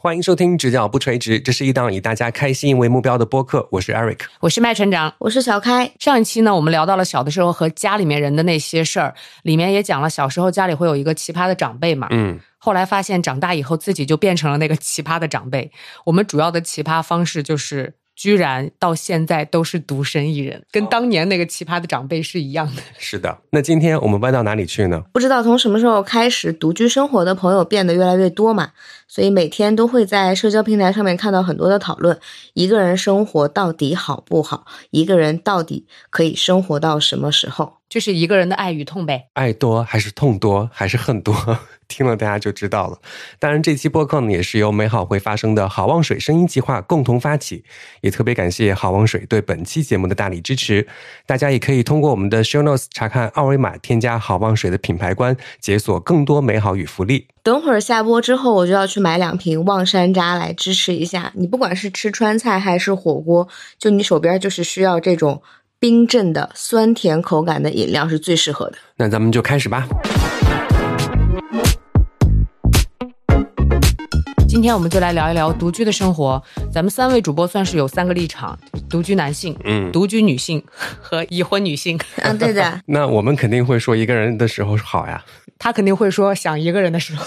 欢迎收听《直角不垂直》，这是一档以大家开心为目标的播客。我是 Eric，我是麦船长，我是小开。上一期呢，我们聊到了小的时候和家里面人的那些事儿，里面也讲了小时候家里会有一个奇葩的长辈嘛。嗯，后来发现长大以后自己就变成了那个奇葩的长辈。我们主要的奇葩方式就是。居然到现在都是独身一人，跟当年那个奇葩的长辈是一样的。是的，那今天我们歪到哪里去呢？不知道从什么时候开始，独居生活的朋友变得越来越多嘛，所以每天都会在社交平台上面看到很多的讨论：一个人生活到底好不好？一个人到底可以生活到什么时候？就是一个人的爱与痛呗，爱多还是痛多还是恨多？听了大家就知道了。当然，这期播客呢也是由美好会发生的好望水声音计划共同发起，也特别感谢好望水对本期节目的大力支持。大家也可以通过我们的 show notes 查看二维码，添加好望水的品牌官，解锁更多美好与福利。等会儿下播之后，我就要去买两瓶望山楂来支持一下你。不管是吃川菜还是火锅，就你手边就是需要这种冰镇的酸甜口感的饮料是最适合的。那咱们就开始吧。今天我们就来聊一聊独居的生活。咱们三位主播算是有三个立场：独居男性、嗯，独居女性和已婚女性。嗯，对的。那我们肯定会说一个人的时候好呀。他肯定会说想一个人的时候。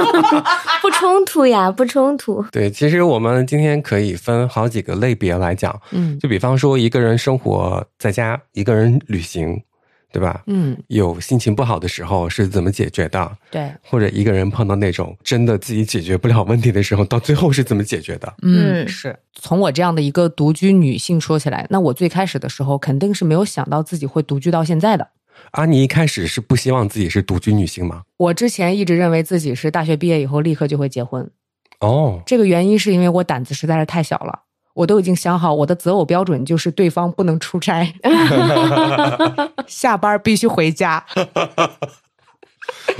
不冲突呀，不冲突。对，其实我们今天可以分好几个类别来讲。嗯，就比方说一个人生活在家，一个人旅行。对吧？嗯，有心情不好的时候是怎么解决的？对，或者一个人碰到那种真的自己解决不了问题的时候，到最后是怎么解决的？嗯，是从我这样的一个独居女性说起来，那我最开始的时候肯定是没有想到自己会独居到现在的。啊，你一开始是不希望自己是独居女性吗？我之前一直认为自己是大学毕业以后立刻就会结婚。哦，这个原因是因为我胆子实在是太小了。我都已经想好，我的择偶标准就是对方不能出差 下班必须回家。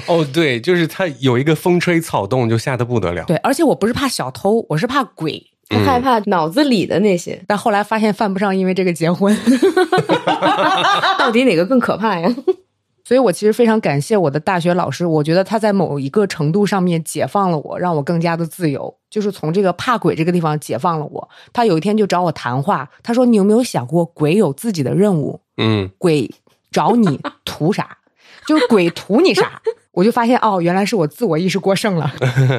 哦，对，就是他有一个风吹草动就吓得不得了。对，而且我不是怕小偷，我是怕鬼，他害怕脑子里的那些。但后来发现犯不上因为这个结婚，到底哪个更可怕呀？所以我其实非常感谢我的大学老师，我觉得他在某一个程度上面解放了我，让我更加的自由，就是从这个怕鬼这个地方解放了我。他有一天就找我谈话，他说：“你有没有想过，鬼有自己的任务？嗯，鬼找你 图啥？就是鬼图你啥？”我就发现哦，原来是我自我意识过剩了。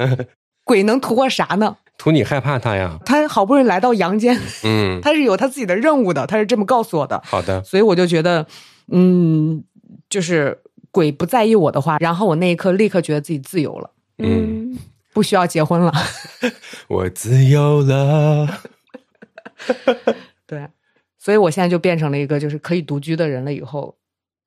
鬼能图我啥呢？图你害怕他呀。他好不容易来到阳间，嗯，他是有他自己的任务的，他是这么告诉我的。好的，所以我就觉得，嗯。就是鬼不在意我的话，然后我那一刻立刻觉得自己自由了，嗯，不需要结婚了，我自由了。对，所以我现在就变成了一个就是可以独居的人了，以后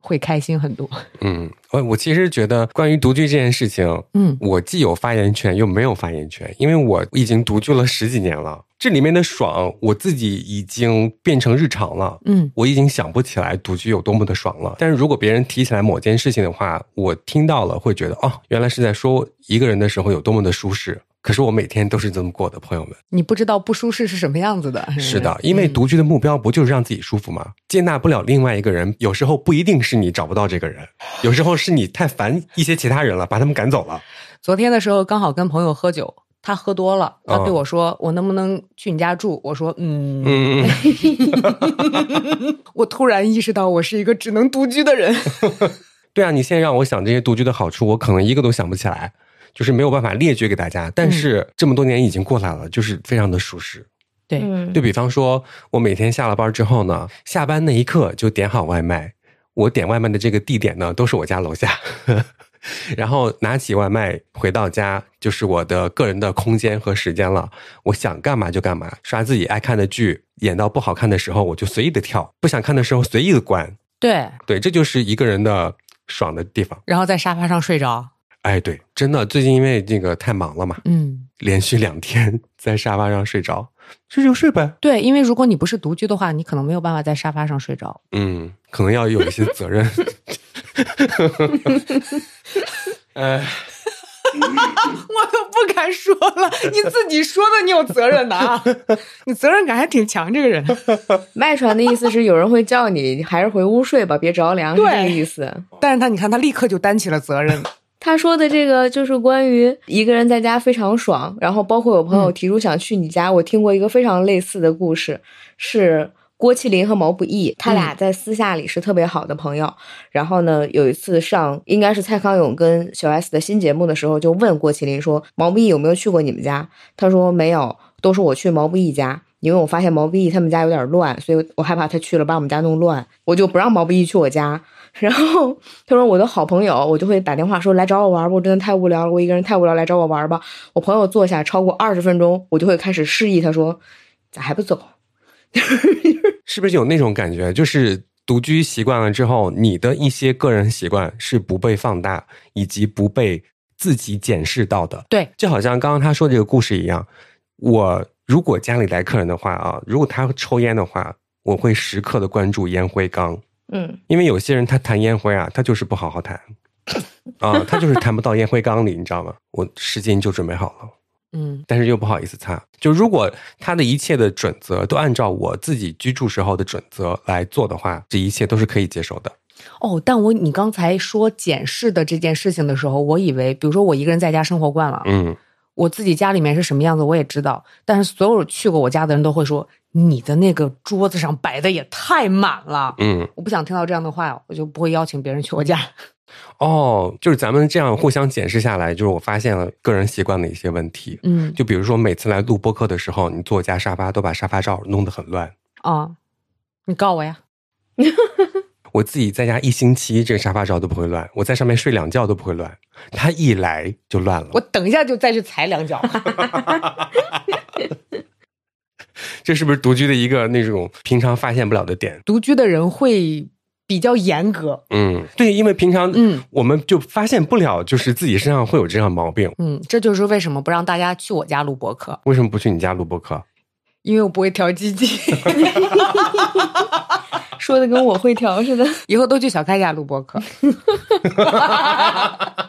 会开心很多。嗯，我我其实觉得关于独居这件事情，嗯，我既有发言权又没有发言权，因为我已经独居了十几年了。这里面的爽，我自己已经变成日常了。嗯，我已经想不起来独居有多么的爽了。但是如果别人提起来某件事情的话，我听到了会觉得，哦，原来是在说一个人的时候有多么的舒适。可是我每天都是这么过的，朋友们。你不知道不舒适是什么样子的。是的，因为独居的目标不就是让自己舒服吗？接纳不了另外一个人，有时候不一定是你找不到这个人，有时候是你太烦一些其他人了，把他们赶走了。昨天的时候刚好跟朋友喝酒。他喝多了，他对我说：“我能不能去你家住？”我说：“嗯。”嗯，我突然意识到，我是一个只能独居的人。对啊，你现在让我想这些独居的好处，我可能一个都想不起来，就是没有办法列举给大家。但是这么多年已经过来了，就是非常的舒适。对，就比方说，我每天下了班之后呢，下班那一刻就点好外卖。我点外卖的这个地点呢，都是我家楼下。然后拿起外卖回到家，就是我的个人的空间和时间了。我想干嘛就干嘛，刷自己爱看的剧，演到不好看的时候我就随意的跳，不想看的时候随意的关。对对，这就是一个人的爽的地方。然后在沙发上睡着。哎，对，真的，最近因为这个太忙了嘛，嗯，连续两天 在沙发上睡着，睡就睡呗。对，因为如果你不是独居的话，你可能没有办法在沙发上睡着。嗯，可能要有一些责任。哎，我都不敢说了，你自己说的，你有责任的啊，你责任感还挺强，这个人。麦传的意思是有人会叫你，还是回屋睡吧，别着凉，是这个意思。但是他，你看他立刻就担起了责任。他说的这个就是关于一个人在家非常爽，然后包括有朋友提出想去你家，我听过一个非常类似的故事，是郭麒麟和毛不易，他俩在私下里是特别好的朋友。然后呢，有一次上应该是蔡康永跟小 S 的新节目的时候，就问郭麒麟说：“毛不易有没有去过你们家？”他说：“没有，都是我去毛不易家。”因为我发现毛不易他们家有点乱，所以我害怕他去了把我们家弄乱，我就不让毛不易去我家。然后他说我的好朋友，我就会打电话说来找我玩吧，我真的太无聊了，我一个人太无聊，来找我玩吧。我朋友坐下超过二十分钟，我就会开始示意他说咋还不走？是不是有那种感觉？就是独居习惯了之后，你的一些个人习惯是不被放大，以及不被自己检视到的。对，就好像刚刚他说这个故事一样，我如果家里来客人的话啊，如果他抽烟的话，我会时刻的关注烟灰缸。嗯，因为有些人他弹烟灰啊，他就是不好好弹，啊，他就是弹不到烟灰缸里，你知道吗？我湿巾就准备好了，嗯但是又不好意思擦。就如果他的一切的准则都按照我自己居住时候的准则来做的话，这一切都是可以接受的。哦，但我你刚才说检视的这件事情的时候，我以为，比如说我一个人在家生活惯了，嗯，我自己家里面是什么样子我也知道，但是所有去过我家的人都会说，你的那个桌子上摆的也太满了。嗯，我不想听到这样的话，我就不会邀请别人去我家。哦，就是咱们这样互相检视下来，就是我发现了个人习惯的一些问题。嗯就比如说每次来录播客的时候，你坐我家沙发都把沙发罩弄得很乱。啊，你告我呀。我自己在家一星期，这个沙发罩都不会乱，我在上面睡两觉都不会乱，他一来就乱了。我等一下就再去踩两脚。这是不是独居的一个那种平常发现不了的点？独居的人会比较严格。嗯，对，因为平常嗯我们就发现不了，就是自己身上会有这样毛病。嗯，这就是为什么不让大家去我家录播客，为什么不去你家录播客？因为我不会调鸡鸡。说的跟我会调似的。以后都去小开家录播客。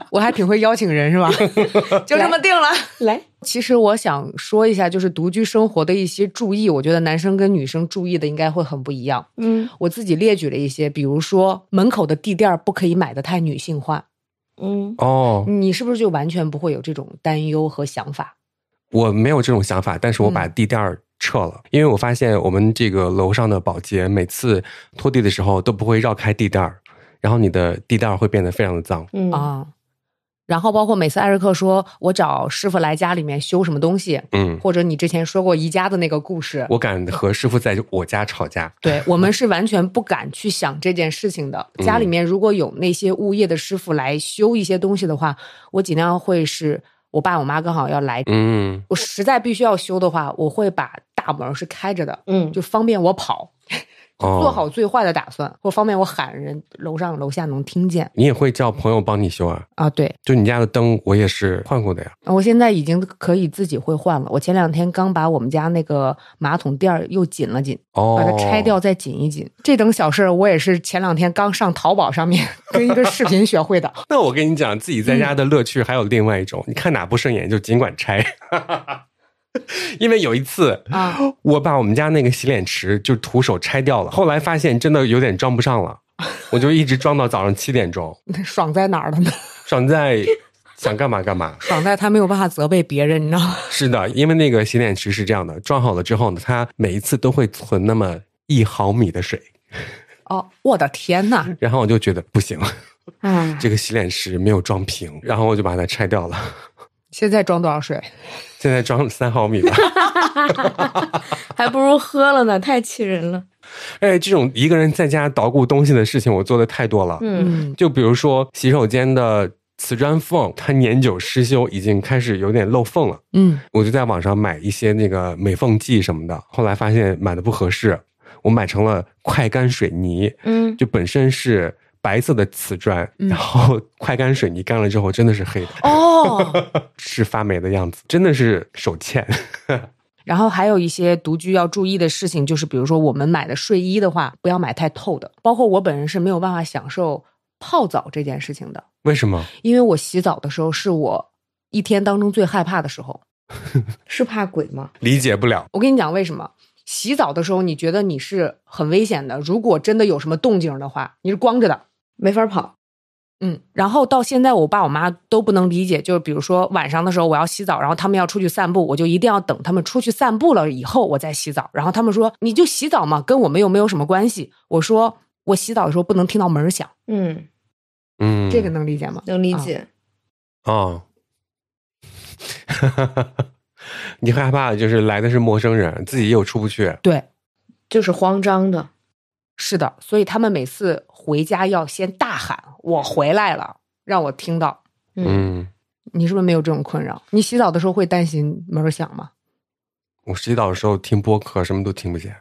我还挺会邀请人是吧？就这么定了。来，其实我想说一下，就是独居生活的一些注意，我觉得男生跟女生注意的应该会很不一样。嗯我自己列举了一些，比如说门口的地垫儿不可以买的太女性化，嗯哦，你是不是就完全不会有这种担忧和想法？我没有这种想法，但是我把地垫儿撤了，因为我发现我们这个楼上的保洁每次拖地的时候都不会绕开地垫儿，然后你的地垫儿会变得非常的脏。嗯啊。然后包括每次艾瑞克说我找师傅来家里面修什么东西，嗯，或者你之前说过宜家的那个故事，我敢和师傅在我家吵架。对我们是完全不敢去想这件事情的。家里面如果有那些物业的师傅来修一些东西的话，我尽量会是我爸我妈刚好要来，嗯，我实在必须要修的话，我会把大门是开着的，嗯就方便我跑，哦做好最坏的打算，或方便我喊人楼上楼下能听见你也会叫朋友帮你修啊？啊。对，就你家的灯，我也是换过的呀。我现在已经可以自己会换了。我前两天刚把我们家那个马桶垫儿又紧了紧，哦，把它拆掉再紧一紧。这等小事儿，我也是前两天刚上淘宝上面 跟一个视频学会的。那我跟你讲，自己在家的乐趣还有另外一种，你看哪不顺眼就尽管拆。因为有一次啊，我把我们家那个洗脸池就徒手拆掉了，后来发现真的有点装不上了，我就一直装到早上七点钟，爽在哪儿了呢？爽在想干嘛干嘛。爽在他没有办法责备别人，你知道吗？是的，因为那个洗脸池是这样的，装好了之后呢，它每一次都会存那么一毫米的水，哦，我的天呐！然后我就觉得不行，嗯，这个洗脸池没有装平，然后我就把它拆掉了。现在装多少水？现在装三毫米吧。还不如喝了呢，太气人了。哎，这种一个人在家捣鼓东西的事情，我做的太多了。嗯嗯，就比如说洗手间的瓷砖缝，它年久失修，已经开始有点漏缝了。嗯，我就在网上买一些那个美缝剂什么的，后来发现买的不合适，我买成了快干水泥，嗯，就本身是白色的瓷砖，嗯然后快干水泥干了之后真的是黑的，哦。是发霉的样子，真的是手欠。然后还有一些独居要注意的事情，就是比如说我们买的睡衣的话，不要买太透的。包括我本人是没有办法享受泡澡这件事情的，为什么？因为我洗澡的时候是我一天当中最害怕的时候。是怕鬼吗？理解不了。我跟你讲为什么？洗澡的时候，你觉得你是很危险的。如果真的有什么动静的话，你是光着的，没法跑。嗯，然后到现在，我爸我妈都不能理解，就是比如说晚上的时候我要洗澡，然后他们要出去散步，我就一定要等他们出去散步了以后我再洗澡。然后他们说你就洗澡嘛，跟我们又没有什么关系。我说我洗澡的时候不能听到门响，嗯，嗯，这个能理解吗？能理解。哦，你害怕就是来的是陌生人，自己又出不去。对，就是慌张的。是的，所以他们每次回家要先大喊“我回来了”，让我听到。嗯，你是不是没有这种困扰？你洗澡的时候会担心门响吗？我洗澡的时候听播客，什么都听不见。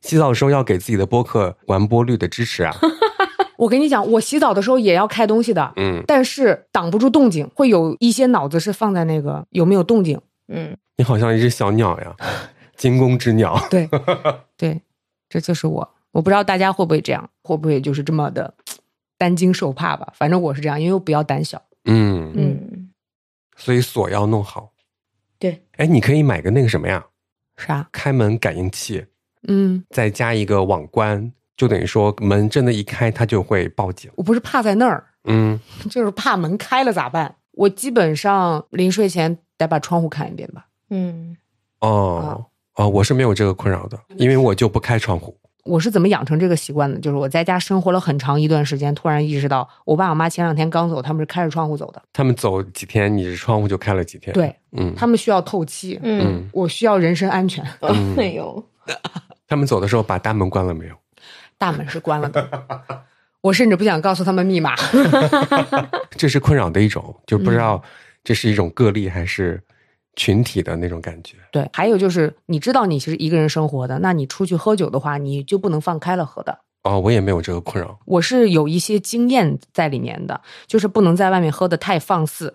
洗澡的时候要给自己的播客完播率的支持啊。我跟你讲，我洗澡的时候也要开东西的，嗯，但是挡不住动静，会有一些脑子是放在那个有没有动静。嗯，你好像一只小鸟呀，惊弓之鸟。对，对，这就是我。我不知道大家会不会这样，会不会就是这么的担惊受怕吧？反正我是这样，因为我比较胆小。嗯嗯，所以锁要弄好。对，哎，你可以买个那个什么呀，啥？开门感应器，嗯，再加一个网关，就等于说门真的一开，它就会报警。我不是怕在那儿，嗯，就是怕门开了咋办？我基本上临睡前得把窗户看一遍吧。嗯，哦哦，我是没有这个困扰的，因为我就不开窗户。我是怎么养成这个习惯的？就是我在家生活了很长一段时间，突然意识到，我爸我妈前两天刚走，他们是开着窗户走的。他们走几天，你窗户就开了几天。，对嗯，他们需要透气，嗯，嗯，我需要人身安全。嗯哎呦，他们走的时候把大门关了没有？大门是关了的，我甚至不想告诉他们密码。这是困扰的一种，就不知嗯道这是一种个例还是群体的那种感觉。对，还有就是，你知道你其实一个人生活的，那你出去喝酒的话，你就不能放开了喝的。哦，我也没有这个困扰。我是有一些经验在里面的，就是不能在外面喝的太放肆。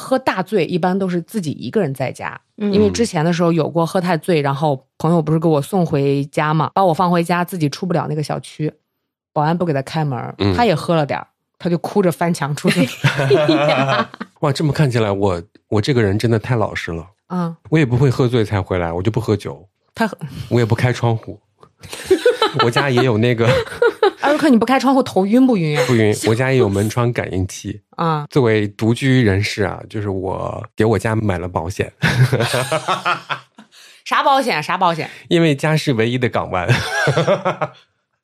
喝大醉一般都是自己一个人在家，嗯因为之前的时候有过喝太醉，然后朋友不是给我送回家嘛，把我放回家，自己出不了那个小区，保安不给他开门，嗯他也喝了点儿，他就哭着翻墙出去。哇，这么看起来，我我这个人真的太老实了。嗯，我也不会喝醉才回来，我就不喝酒，他很我也不开窗户。我家也有那个艾瑞克，你不开窗户头晕不晕啊？不晕，我家也有门窗感应器。啊、作为独居人士啊，就是我给我家买了保险，啥保险？啥保险？因为家是唯一的港湾。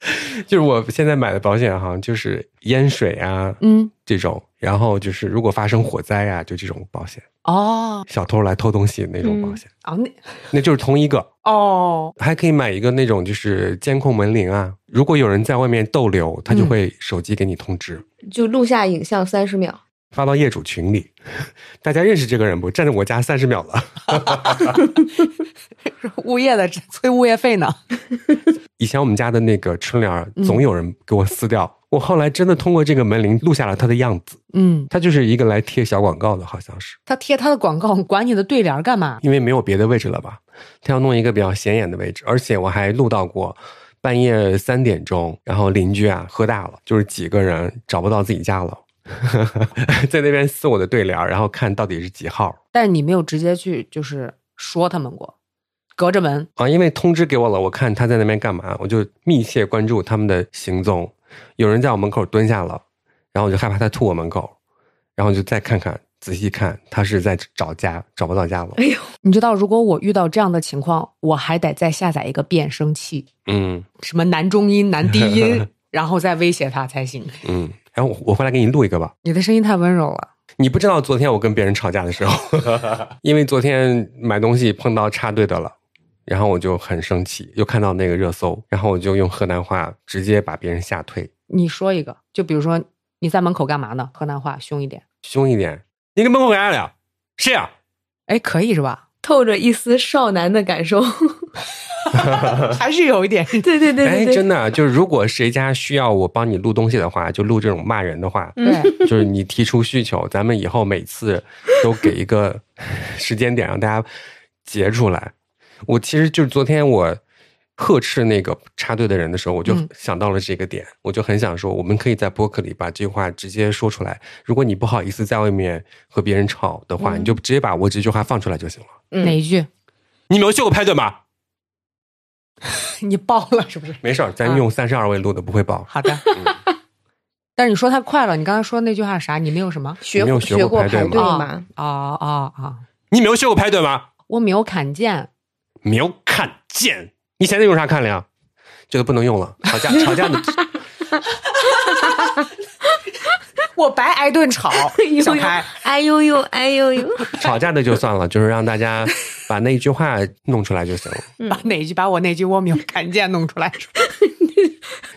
就是我现在买的保险哈，就是淹水啊嗯，这种，然后就是如果发生火灾啊，就这种保险，哦小偷来偷东西那种保险，哦，那那就是同一个。哦，还可以买一个那种就是监控门铃啊，如果有人在外面逗留，他就嗯会手机给你通知，就录下影像三十秒。发到业主群里。大家认识这个人不？站在我家三十秒了。物业的催物业费呢？以前我们家的那个春联总有人给我撕掉，我后来真的通过这个门铃录下了他的样子，嗯，他就是一个来贴小广告的，好像是，他贴他的广告，管你的对联干嘛？因为没有别的位置了吧？他要弄一个比较显眼的位置，而且我还录到过。半夜三点钟，然后邻居啊喝大了，就是几个人找不到自己家了，在那边撕我的对联，然后看到底是几号但是你没有直接去就是说他们过，隔着门。啊？因为通知给我了，我看他在那边干嘛，我就密切关注他们的行踪。有人在我门口蹲下了，然后我就害怕他吐我门口，然后就再看看，仔细看，他是在找家，找不到家了。哎呦，你知道，如果我遇到这样的情况，我还得再下载一个变声器，嗯什么男中音、男低音，然后再威胁他才行。嗯，然后我我回来给你录一个吧。你的声音太温柔了。你不知道昨天我跟别人吵架的时候，因为昨天买东西碰到插队的了，然后我就很生气，又看到那个热搜，然后我就用河南话直接把别人吓退，你说一个，就比如说你在门口干嘛呢？河南话凶一点。凶一点。你跟门口干啥了？谁呀、哎，可以是吧？透着一丝少男的感受。还是有一点。对对对哎，真的，就是如果谁家需要我帮你录东西的话，就录这种骂人的话，对，就是你提出需求，咱们以后每次都给一个时间点让大家截出来。我其实就是昨天我呵斥那个插队的人的时候，我就嗯想到了这个点，我就很想说，我们可以在播客里把这句话直接说出来。如果你不好意思在外面和别人吵的话，嗯你就直接把我这句话放出来就行了。嗯哪一句？你没有学过派对吗？你爆了是不是？没事儿，咱啊用三十二位录的不会爆。好的，但是你说太快了，你刚才说那句话是啥？你没有什么？学没有学过过排排队吗吗？啊啊啊！你没有学过排队吗？我没有看见，没有看见。你现在用啥看了呀？这个不能用了，吵架吵架的。我白挨顿吵 呦小开。哎呦呦，哎呦呦，吵架的就算了，就是让大家把那一句话弄出来就行了。把哪句把我那句我没有看见弄出来。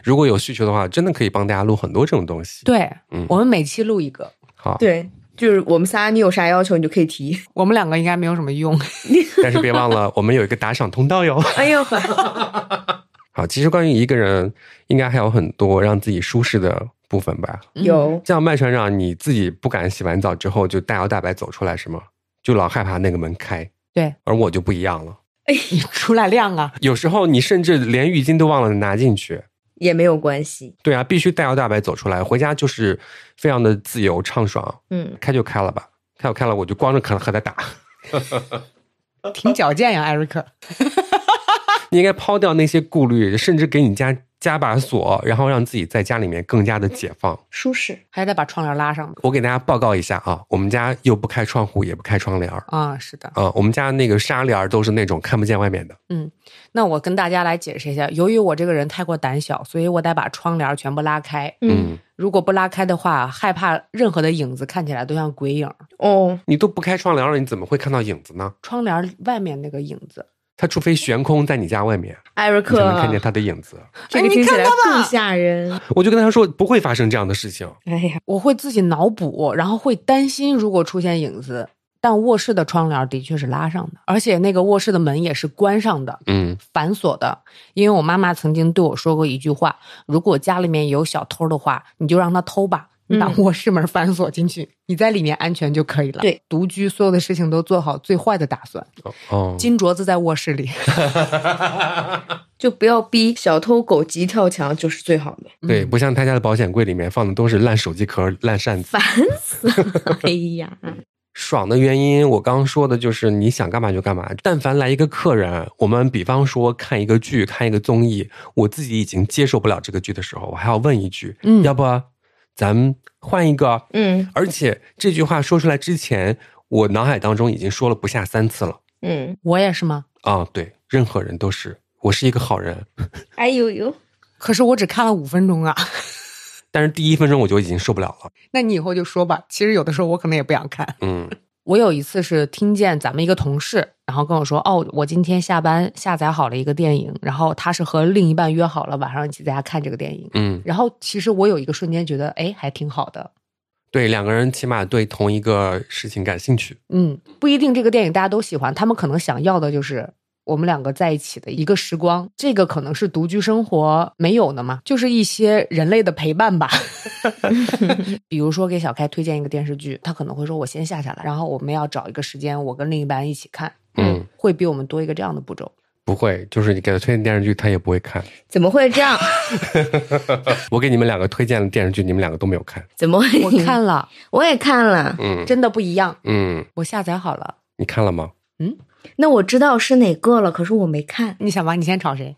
如果有需求的话，真的可以帮大家录很多这种东西。对，嗯我们每期录一个，好，对，就是我们仨，你有啥要求你就可以提。我们两个应该没有什么用。但是别忘了，我们有一个打赏通道哟。哎呦，好，其实关于一个人，应该还有很多让自己舒适的部分吧。有像麦船长，你自己不敢洗完澡之后就大摇大摆走出来是吗？就老害怕那个门开。对，而我就不一样了，你 出来晾啊！有时候你甚至连浴巾都忘了拿进去。也没有关系。对啊，必须大摇大摆走出来，回家就是非常的自由畅爽，嗯，开就开了吧，开就开了，我就光着壳和他打。挺矫健呀，艾瑞克。你应该抛掉那些顾虑，甚至给你家加把锁，然后让自己在家里面更加的解放。舒适。还得把窗帘拉上我给大家报告一下啊，我们家又不开窗户，也不开窗帘儿啊！是的，啊，我们家那个纱帘都是那种看不见外面的。嗯那我跟大家来解释一下，由于我这个人太过胆小，所以我得把窗帘全部拉开。嗯，如果不拉开的话，害怕任何的影子看起来都像鬼影。哦，你都不开窗帘了，你怎么会看到影子呢？窗帘外面那个影子，它除非悬空在你家外面，艾瑞克才能，看见他的影子。这个听起来更吓人。我就跟他说不会发生这样的事情。哎呀，我会自己脑补，然后会担心如果出现影子。但卧室的窗帘的确是拉上的，而且那个卧室的门也是关上的，嗯，反锁的。因为我妈妈曾经对我说过一句话：如果家里面有小偷的话，你就让他偷吧，你把嗯卧室门反锁进去，你在里面安全就可以了。对，独居所有的事情都做好最坏的打算。哦哦，金镯子在卧室里，就不要逼小偷狗急跳墙，就是最好的。对，不像他家的保险柜里面放的都是烂手机壳、烂扇子。烦死了！哎呀，爽的原因，我刚刚说的就是你想干嘛就干嘛。但凡来一个客人，我们比方说看一个剧、看一个综艺，我自己已经接受不了这个剧的时候，我还要问一句：“嗯要不咱们换一个？”嗯而且这句话说出来之前，我脑海当中已经说了不下三次了。嗯，我也是吗？啊，对，任何人都是，我是一个好人。哎呦呦，可是我只看了五分钟啊。但是第一分钟我就已经受不了了。那你以后就说吧。其实有的时候我可能也不想看。嗯我有一次是听见咱们一个同事，然后跟我说：“哦，我今天下班下载好了一个电影，然后他是和另一半约好了晚上一起在家看这个电影。嗯，然后其实我有一个瞬间觉得，哎，还挺好的。对，两个人起码对同一个事情感兴趣。嗯，不一定这个电影大家都喜欢，他们可能想要的就是我们两个在一起的一个时光。这个可能是独居生活没有的嘛，就是一些人类的陪伴吧。比如说给小开推荐一个电视剧，他可能会说：“我先下下来，然后我们要找一个时间，我跟另一半一起看。”嗯，会比我们多一个这样的步骤。不会，就是你给他推荐电视剧，他也不会看。怎么会这样？我给你们两个推荐了电视剧，你们两个都没有看。怎么会？我看了，我也看了。嗯真的不一样。嗯，我下载好了，你看了吗？那我知道是哪个了，可是我没看。你想吧，你先吵谁？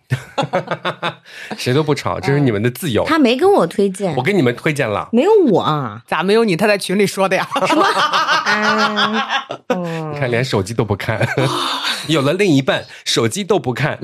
谁都不吵，这是你们的自由。他没跟我推荐我，给你们推荐了。没有我啊。咋没有你？他在群里说的呀。你看，连手机都不看，有了另一半，手机都不看。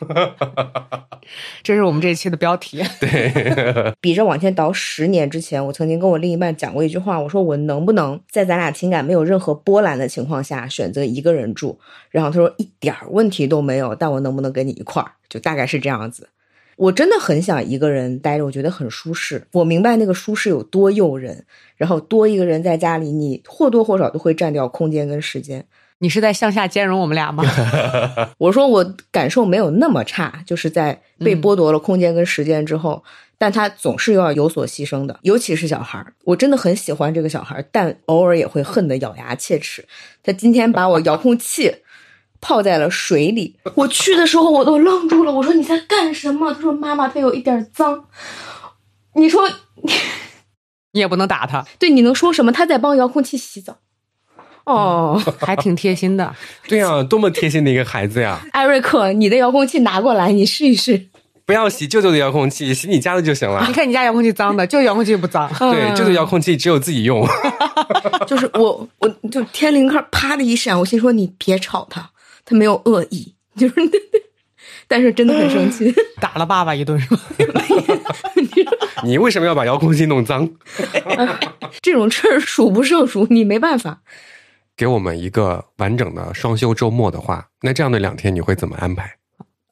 这是我们这一期的标题。对 比着往前倒十年之前，我曾经跟我另一半讲过一句话，我说我能不能在咱俩情感没有任何波澜的情况下选择一个人住？然后他说一点问题都没有，但我能不能跟你一块儿？就大概是这样子。我真的很想一个人待着，我觉得很舒适。我明白那个舒适有多诱人，然后多一个人在家里，你或多或少都会占掉空间跟时间。你是在向下兼容我们俩吗？我说我感受没有那么差，就是在被剥夺了空间跟时间之后，但他总是要有所牺牲的，尤其是小孩儿。我真的很喜欢这个小孩儿，但偶尔也会恨得咬牙切齿。他今天把我遥控器泡在了水里，我去的时候我都愣住了。我说你在干什么？他说妈妈，它有一点脏。你说你也不能打他，对，你能说什么？他在帮遥控器洗澡。哦，还挺贴心的。对呀、多么贴心的一个孩子呀！艾瑞克，你的遥控器拿过来，你试一试。不要洗舅舅的遥控器，洗你家的就行了你。看你家遥控器脏的，舅遥控器不脏。对，舅舅遥控器只有自己用。就是我，我就天灵盖啪的一闪，我心说你别吵他，他没有恶意，就是，但是真的很生气。打了爸爸一顿是吧？你为什么要把遥控器弄脏？这种事儿数不胜数，你没办法。给我们一个完整的双休周末的话，那这样的两天你会怎么安排？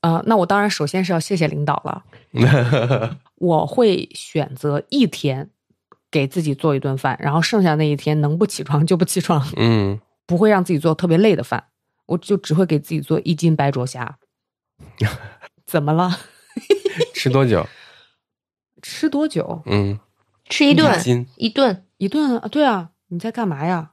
啊、那我当然首先是要谢谢领导了。我会选择一天给自己做一顿饭，然后剩下那一天能不起床就不起床，嗯，不会让自己做特别累的饭。我就只会给自己做一斤白灼虾。怎么了？吃多久？吃多久？嗯，吃一顿一斤一顿，一顿啊？对啊，你在干嘛呀？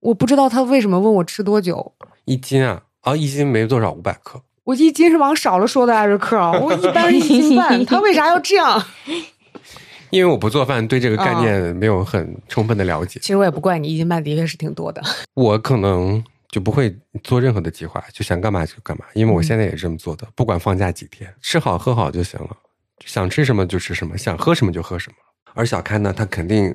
我不知道他为什么问我吃多久。一斤啊？啊，一斤没多少，五百克。我一斤是往少了说的，艾瑞克，我一般是一斤半，他为啥要这样？因为我不做饭，对这个概念没有很充分的了解，其实我也不怪你，一斤半的确是挺多的。我可能就不会做任何的计划，就想干嘛就干嘛。因为我现在也是这么做的，不管放假几天，吃好喝好就行了，想吃什么就吃什么，想喝什么就喝什么。而小开呢，他肯定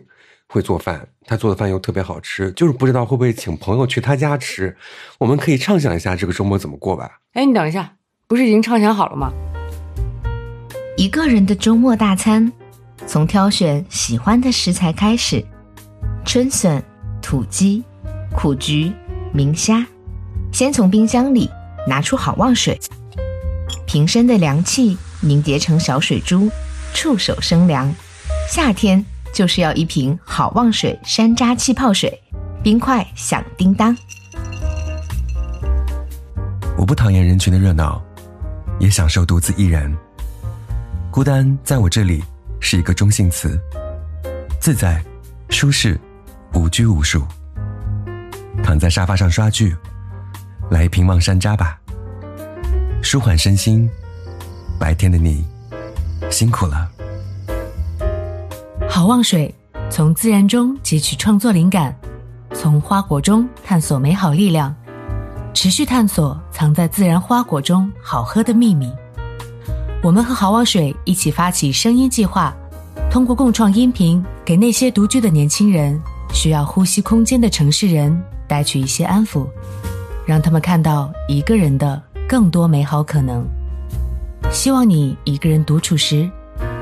会做饭，他做的饭又特别好吃，就是不知道会不会请朋友去他家吃。我们可以畅想一下这个周末怎么过吧。哎，你等一下，不是已经畅想好了吗？一个人的周末大餐，从挑选喜欢的食材开始：春笋、土鸡、苦菊、明虾。先从冰箱里拿出好望水，瓶身的凉气凝结成小水珠，触手生凉。夏天就是要一瓶好望水山楂气泡水，冰块响叮当。我不讨厌人群的热闹，也享受独自一人。孤单在我这里是一个中性词，自在、舒适、无拘无束。躺在沙发上刷剧，来一瓶望山楂吧，舒缓身心。白天的你，辛苦了。好望水，从自然中汲取创作灵感，从花果中探索美好力量，持续探索藏在自然花果中好喝的秘密。我们和好望水一起发起声音计划，通过共创音频，给那些独居的年轻人、需要呼吸空间的城市人带去一些安抚，让他们看到一个人的更多美好可能。希望你一个人独处时，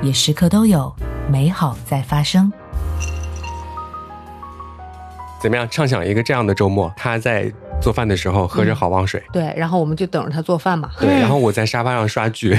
也时刻都有美好在发生。怎么样？畅想一个这样的周末，他在做饭的时候喝着好望水，对，然后我们就等着他做饭嘛。对，然后我在沙发上刷剧，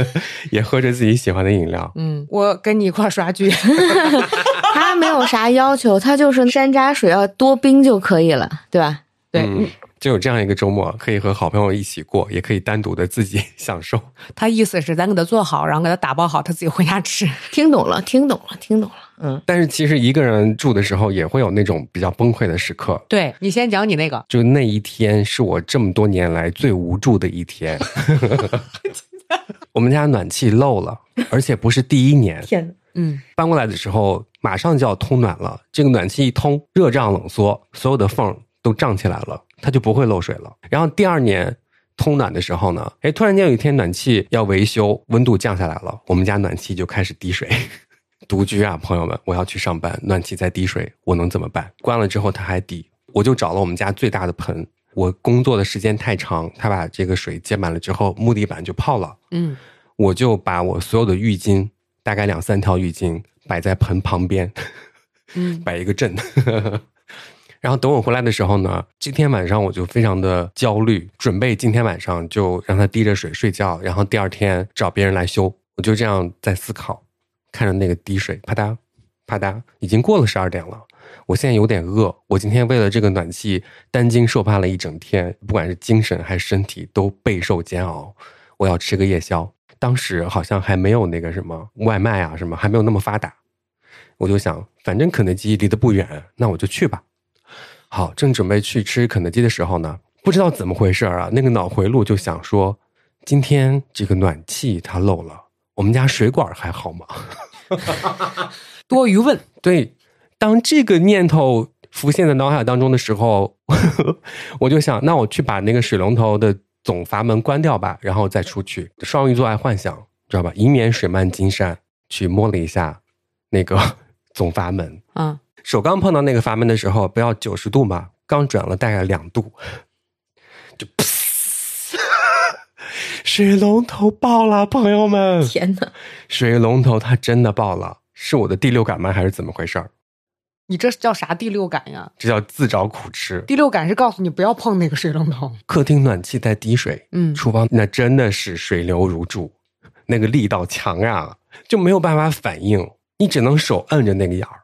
也喝着自己喜欢的饮料。嗯，我跟你一块刷剧。他没有啥要求，他就是山楂水要多冰就可以了，对吧？对，嗯，就有这样一个周末，可以和好朋友一起过，也可以单独的自己 享受。他意思是咱给他做好，然后给他打包好，他自己回家吃。听懂了，听懂了，听懂了。嗯，但是其实一个人住的时候，也会有那种比较崩溃的时刻。对你先讲你那个，就那一天是我这么多年来最无助的一天。我们家暖气漏了，而且不是第一年。天哪！嗯，搬过来的时候，马上就要通暖了。这个暖气一通，热胀冷缩，所有的缝都胀起来了，它就不会漏水了。然后第二年通暖的时候呢，哎，突然间有一天暖气要维修，温度降下来了，我们家暖气就开始滴水。独居啊，朋友们，我要去上班，暖气在滴水，我能怎么办？关了之后它还滴，我就找了我们家最大的盆。我工作的时间太长，它把这个水接满了之后，木地板就泡了。嗯，我就把我所有的浴巾，大概两三条浴巾摆在盆旁边，嗯 摆一个阵。然后等我回来的时候呢，今天晚上我就非常的焦虑，准备今天晚上就让它滴着水睡觉，然后第二天找别人来修。我就这样在思考，看着那个滴水啪嗒啪嗒，已经过了十二点了。我现在有点饿，我今天为了这个暖气担惊受怕了一整天，不管是精神还是身体都备受煎熬。我要吃个夜宵，当时好像还没有那个什么外卖啊什么，还没有那么发达。我就想，反正肯德基离得不远，那我就去吧。好，正准备去吃肯德基的时候呢，不知道怎么回事啊，那个脑回路就想说，今天这个暖气它漏了，我们家水管还好吗？多余问。对，当这个念头浮现在脑海当中的时候，我就想，那我去把那个水龙头的总阀门关掉吧，然后再出去。双鱼座爱幻想，知道吧？以免水漫金山，去摸了一下那个 总阀门，嗯，手刚碰到那个阀门的时候，不要九十度嘛，刚转了大概两度，就噗，水龙头爆了，朋友们，天哪！水龙头它真的爆了，是我的第六感吗？还是怎么回事儿？你这叫啥第六感呀？这叫自找苦吃。第六感是告诉你不要碰那个水龙头。客厅暖气在滴水，嗯厨房那真的是水流如注，那个力道强呀，就没有办法反应，你只能手摁着那个眼儿，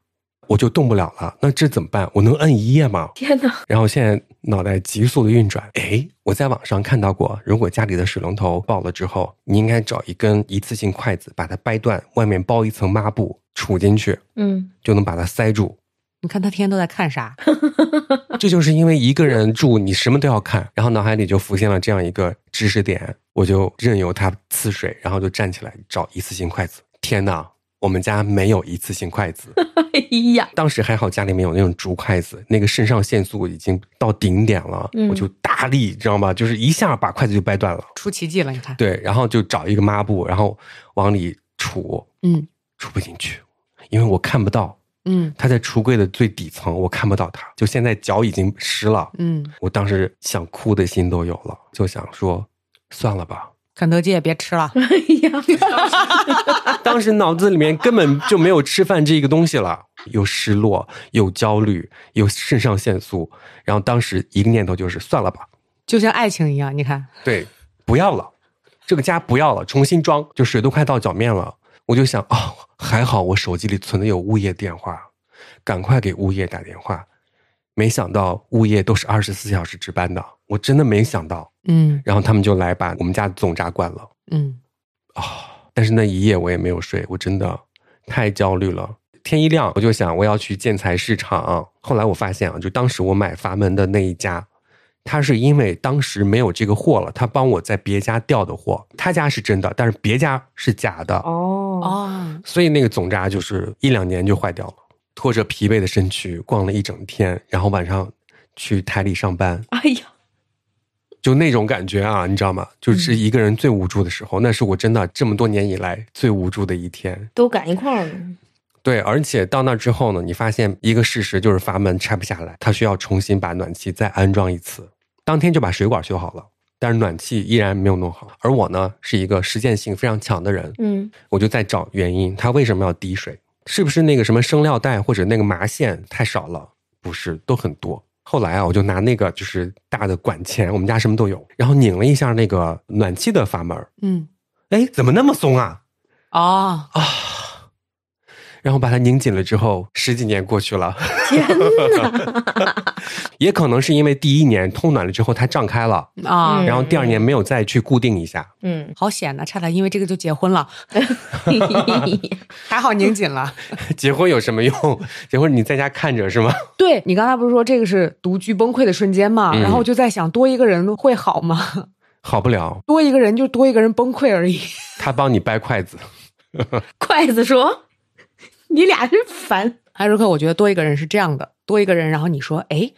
我就动不了了。那这怎么办？我能摁一夜吗？天哪！然后现在脑袋急速的运转，哎，我在网上看到过，如果家里的水龙头爆了之后，你应该找一根一次性筷子把它掰断，外面包一层抹布杵进去，嗯，就能把它塞住。你看他天天都在看啥？这就是因为一个人住，你什么都要看，然后脑海里就浮现了这样一个知识点，我就任由它刺水，然后就站起来找一次性筷子。天哪，我们家没有一次性筷子，哎呀，当时还好家里面有那种竹筷子，那个肾上腺素已经到顶点了，嗯我就大力，知道吗？就是一下把筷子就掰断了。出奇迹了，你看。对，然后就找一个抹布，然后往里杵，嗯杵不进去，因为我看不到，嗯它在橱柜的最底层，我看不到它，就现在脚已经湿了。嗯，我当时想哭的心都有了，就想说算了吧。肯德基也别吃了。哎呀，当时脑子里面根本就没有吃饭这个东西了，有失落，有焦虑，有肾上腺素，然后当时一个念头就是算了吧，就像爱情一样，你看，对，不要了，这个家不要了，重新装，就水都快到脚面了，我就想哦，还好我手机里存的有物业电话，赶快给物业打电话。没想到物业都是二十四小时值班的，我真的没想到。嗯。然后他们就来把我们家的总闸关了。嗯。啊、但是那一夜我也没有睡，我真的太焦虑了。天一亮我就想我要去建材市场。后来我发现啊，就当时我买阀门的那一家，他是因为当时没有这个货了，他帮我在别家调的货，他家是真的，但是别家是假的，哦，哦，所以那个总闸就是一两年就坏掉了。拖着疲惫的身躯逛了一整天，然后晚上去台里上班，哎呀，就那种感觉啊，你知道吗？就是一个人最无助的时候，那是我真的这么多年以来最无助的一天。都赶一块儿了。对，而且到那之后呢，你发现一个事实就是阀门拆不下来，他需要重新把暖气再安装一次。当天就把水管修好了，但是暖气依然没有弄好。而我呢，是一个实践性非常强的人，嗯，我就在找原因，它为什么要滴水？是不是那个什么生料袋或者那个麻线太少了？不是，都很多。后来啊，我就拿那个就是大的管钳，我们家什么都有，然后拧了一下那个暖气的阀门儿，嗯哎，怎么那么松啊？哦，啊！然后把它拧紧了之后，十几年过去了，天哪！也可能是因为第一年通暖了之后它胀开了，啊，嗯然后第二年没有再去固定一下。嗯，好险呐，差点因为这个就结婚了，还好拧紧了。结婚有什么用？结婚你在家看着是吗？对你刚才不是说这个是独居崩溃的瞬间吗？嗯然后我就在想，多一个人会好吗？好不了，多一个人就多一个人崩溃而已。他帮你掰筷子。筷子说：“你俩真烦。艾瑞克，我觉得多一个人是这样的，多一个人，然后你说，哎，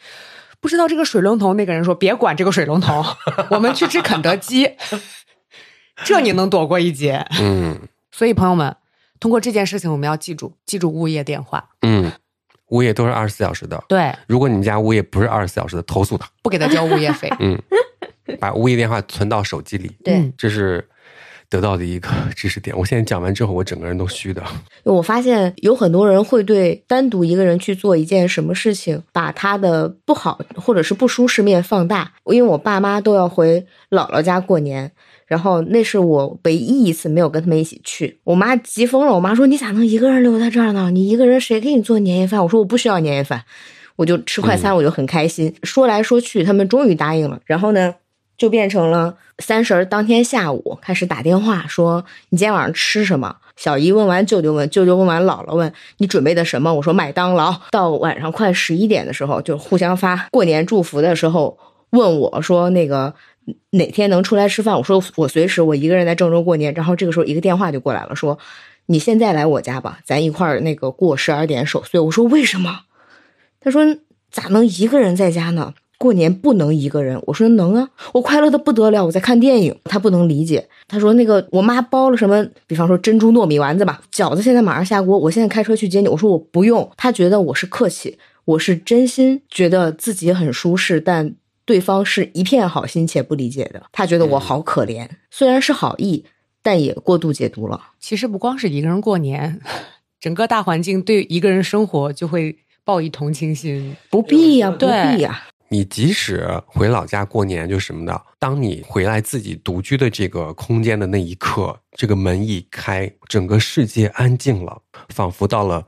不知道这个水龙头，那个人说别管这个水龙头，我们去吃肯德基，这你能躲过一劫。嗯 所以朋友们，通过这件事情，我们要记住，记住物业电话，嗯，物业都是二十四小时的。对，如果你们家物业不是二十四小时的，投诉他。不给他交物业费。嗯，把物业电话存到手机里。对嗯这是得到的一个 知识点。我现在讲完之后，我整个人都虚的。我发现有很多人会对单独一个人去做一件什么事情，把他的不好或者是不舒适面放大。因为我爸妈都要回姥姥家过年，然后那是我唯一一次没有跟他们一起去。我妈急疯了，我妈说：“你咋能一个人留在这儿呢？你一个人谁给你做年夜饭？”我说：“我不需要年夜饭，我就吃快餐，我就很开心。说来说去，他们终于答应了。然后呢，就变成了三十儿当天下午开始打电话说你今天晚上吃什么？小姨问完舅舅问，舅舅问完姥姥问你准备的什么？我说麦当劳。到晚上快十一点的时候，就互相发过年祝福的时候，问我说那个哪天能出来吃饭？我说我随时，我一个人在郑州过年。然后这个时候一个电话就过来了，说你现在来我家吧，咱一块儿那个过十二点守岁。我说为什么？他说咋能一个人在家呢？过年不能一个人。我说能啊，我快乐的不得了，我在看电影。他不能理解，他说那个我妈包了什么，比方说珍珠糯米丸子吧，饺子现在马上下锅，我现在开车去接你。我说我不用，他觉得我是客气，我是真心觉得自己很舒适，但对方是一片好心且不理解的，他觉得我好可怜，虽然是好意，但也过度解读了。其实不光是一个人过年，整个大环境对一个人生活就会抱以同情心。不必呀、不必呀、你即使回老家过年就什么的，当你回来自己独居的这个空间的那一刻，这个门一开，整个世界安静了，仿佛到了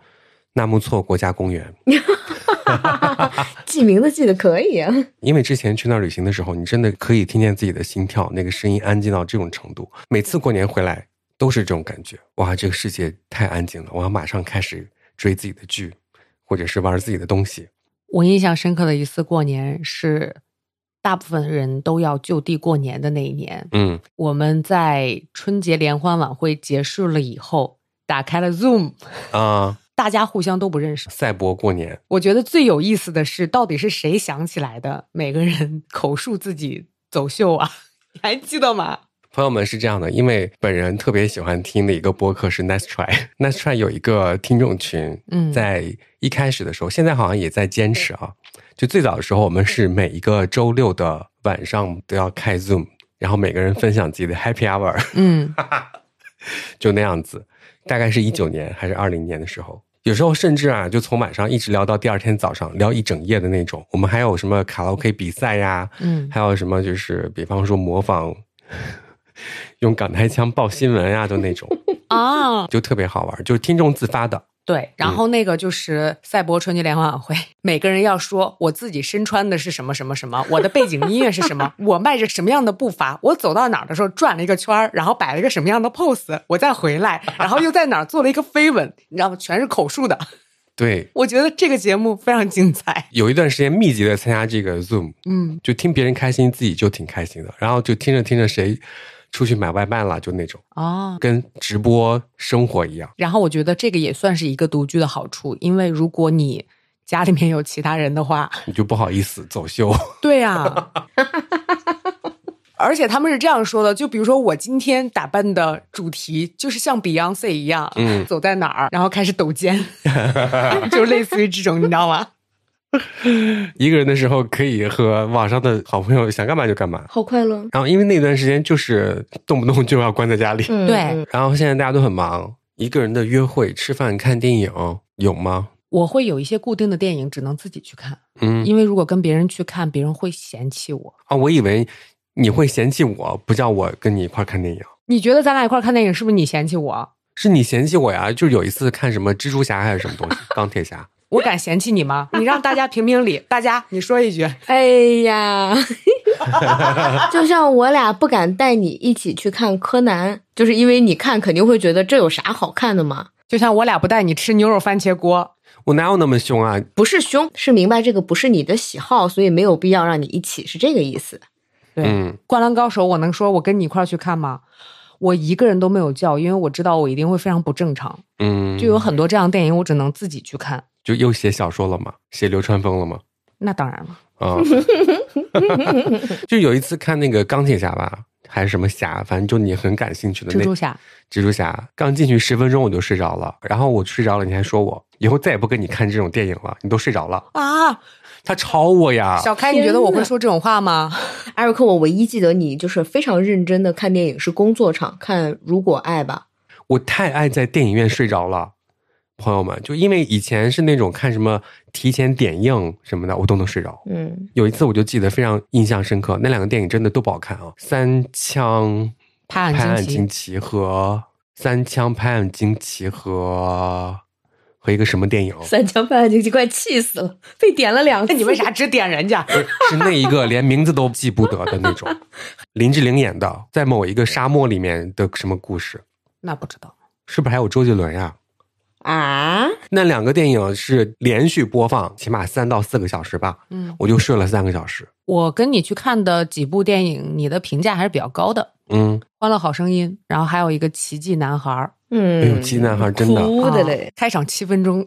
纳木错国家公园。记名字记得可以啊。因为之前去那儿旅行的时候，你真的可以听见自己的心跳，那个声音安静到这种程度。每次过年回来都是这种感觉，哇，这个世界太安静了，我要马上开始追自己的剧，或者是玩自己的东西。我印象深刻的一次过年是，大部分人都要就地过年的那一年。嗯，我们在春节联欢晚会结束了以后，打开了 Zoom，啊，大家互相都不认识。赛博过年，我觉得最有意思的是，到底是谁想起来的？每个人口述自己走秀啊，你还记得吗？朋友们是这样的，因为本人特别喜欢听的一个播客是 Nice Try，Nice Try 有一个听众群，嗯在一开始的时候，现在好像也在坚持啊。就最早的时候，我们是每一个周六的晚上都要开 Zoom，然后每个人分享自己的 Happy Hour，嗯，就那样子。大概是一九年还是二零年的时候，有时候甚至啊，就从晚上一直聊到第二天早上，聊一整夜的那种。我们还有什么卡拉 OK 比赛呀，嗯还有什么就是比方说模仿用港台腔报新闻呀，就那种，啊，就特别好玩，就是听众自发的。对，然后那个就是赛博春节联欢晚会，每个人要说我自己身穿的是什么什么什么，我的背景音乐是什么，我迈着什么样的步伐，我走到哪儿的时候转了一个圈儿，然后摆了一个什么样的 pose，我再回来，然后又在哪儿做了一个飞吻，你知道吗？全是口述的。对，我觉得这个节目非常精彩。有一段时间密集的参加这个 Zoom，嗯，就听别人开心，自己就挺开心的。然后就听着听着谁出去买外卖了，就那种哦，跟直播生活一样。然后我觉得这个也算是一个独居的好处，因为如果你家里面有其他人的话，你就不好意思走秀。对呀、而且他们是这样说的，就比如说我今天打扮的主题就是像 Beyonce 一样，嗯走在哪儿，然后开始抖肩，就类似于这种，你知道吗？一个人的时候可以和网上的好朋友想干嘛就干嘛。好快乐。然后因为那段时间就是动不动就要关在家里，嗯，对嗯然后现在大家都很忙，一个人的约会、吃饭、看电影有吗？我会有一些固定的电影只能自己去看，嗯因为如果跟别人去看，别人会嫌弃我。啊，我以为你会嫌弃我，不叫我跟你一块看电影。你觉得咱俩一块看电影，是不是你嫌弃我？是你嫌弃我呀？就是有一次看什么蜘蛛侠还是什么东西，钢铁侠，我敢嫌弃你吗？你让大家评评理，大家你说一句。哎呀，就像我俩不敢带你一起去看柯南，就是因为你看肯定会觉得这有啥好看的嘛。就像我俩不带你吃牛肉番茄锅，我哪有那么凶啊？不是凶，是明白这个不是你的喜好，所以没有必要让你一起，是这个意思。对，嗯灌篮高手》，我能说我跟你一块儿去看吗？我一个人都没有叫，因为我知道我一定会非常不正常。嗯，就有很多这样的电影，我只能自己去看。就又写小说了吗？写流川枫了吗？那当然了，啊，就有一次看那个钢铁侠吧，还是什么侠，反正就你很感兴趣的那蜘蛛侠，蜘蛛侠刚进去十分钟我就睡着了，然后我睡着了，你还说我以后再也不跟你看这种电影了，你都睡着了，啊，他抄我呀，小开，你觉得我会说这种话吗？艾瑞克，我唯一记得你就是非常认真的看电影，是工作场看《如果爱》吧？我太爱在电影院睡着了。朋友们，就因为以前是那种看什么提前点映什么的，我都能睡着。嗯，有一次我就记得非常印象深刻，那两个电影真的都不好看啊，《三枪拍案惊奇》和《三枪拍案惊奇》和和一个什么电影？三枪拍案惊奇，快气死了，被点了两次。那你为啥只点人家？是，是那一个连名字都记不得的那种，林志玲演的，在某一个沙漠里面的什么故事？那不知道。是不是还有周杰伦呀？啊？那两个电影是连续播放，起码三到四个小时吧，嗯，我就睡了三个小时。我跟你去看的几部电影，你的评价还是比较高的，嗯，《欢乐好声音》，然后还有一个《奇迹男孩》嗯，哎呦，鸡男孩真的，哭的嘞。啊开场七分钟，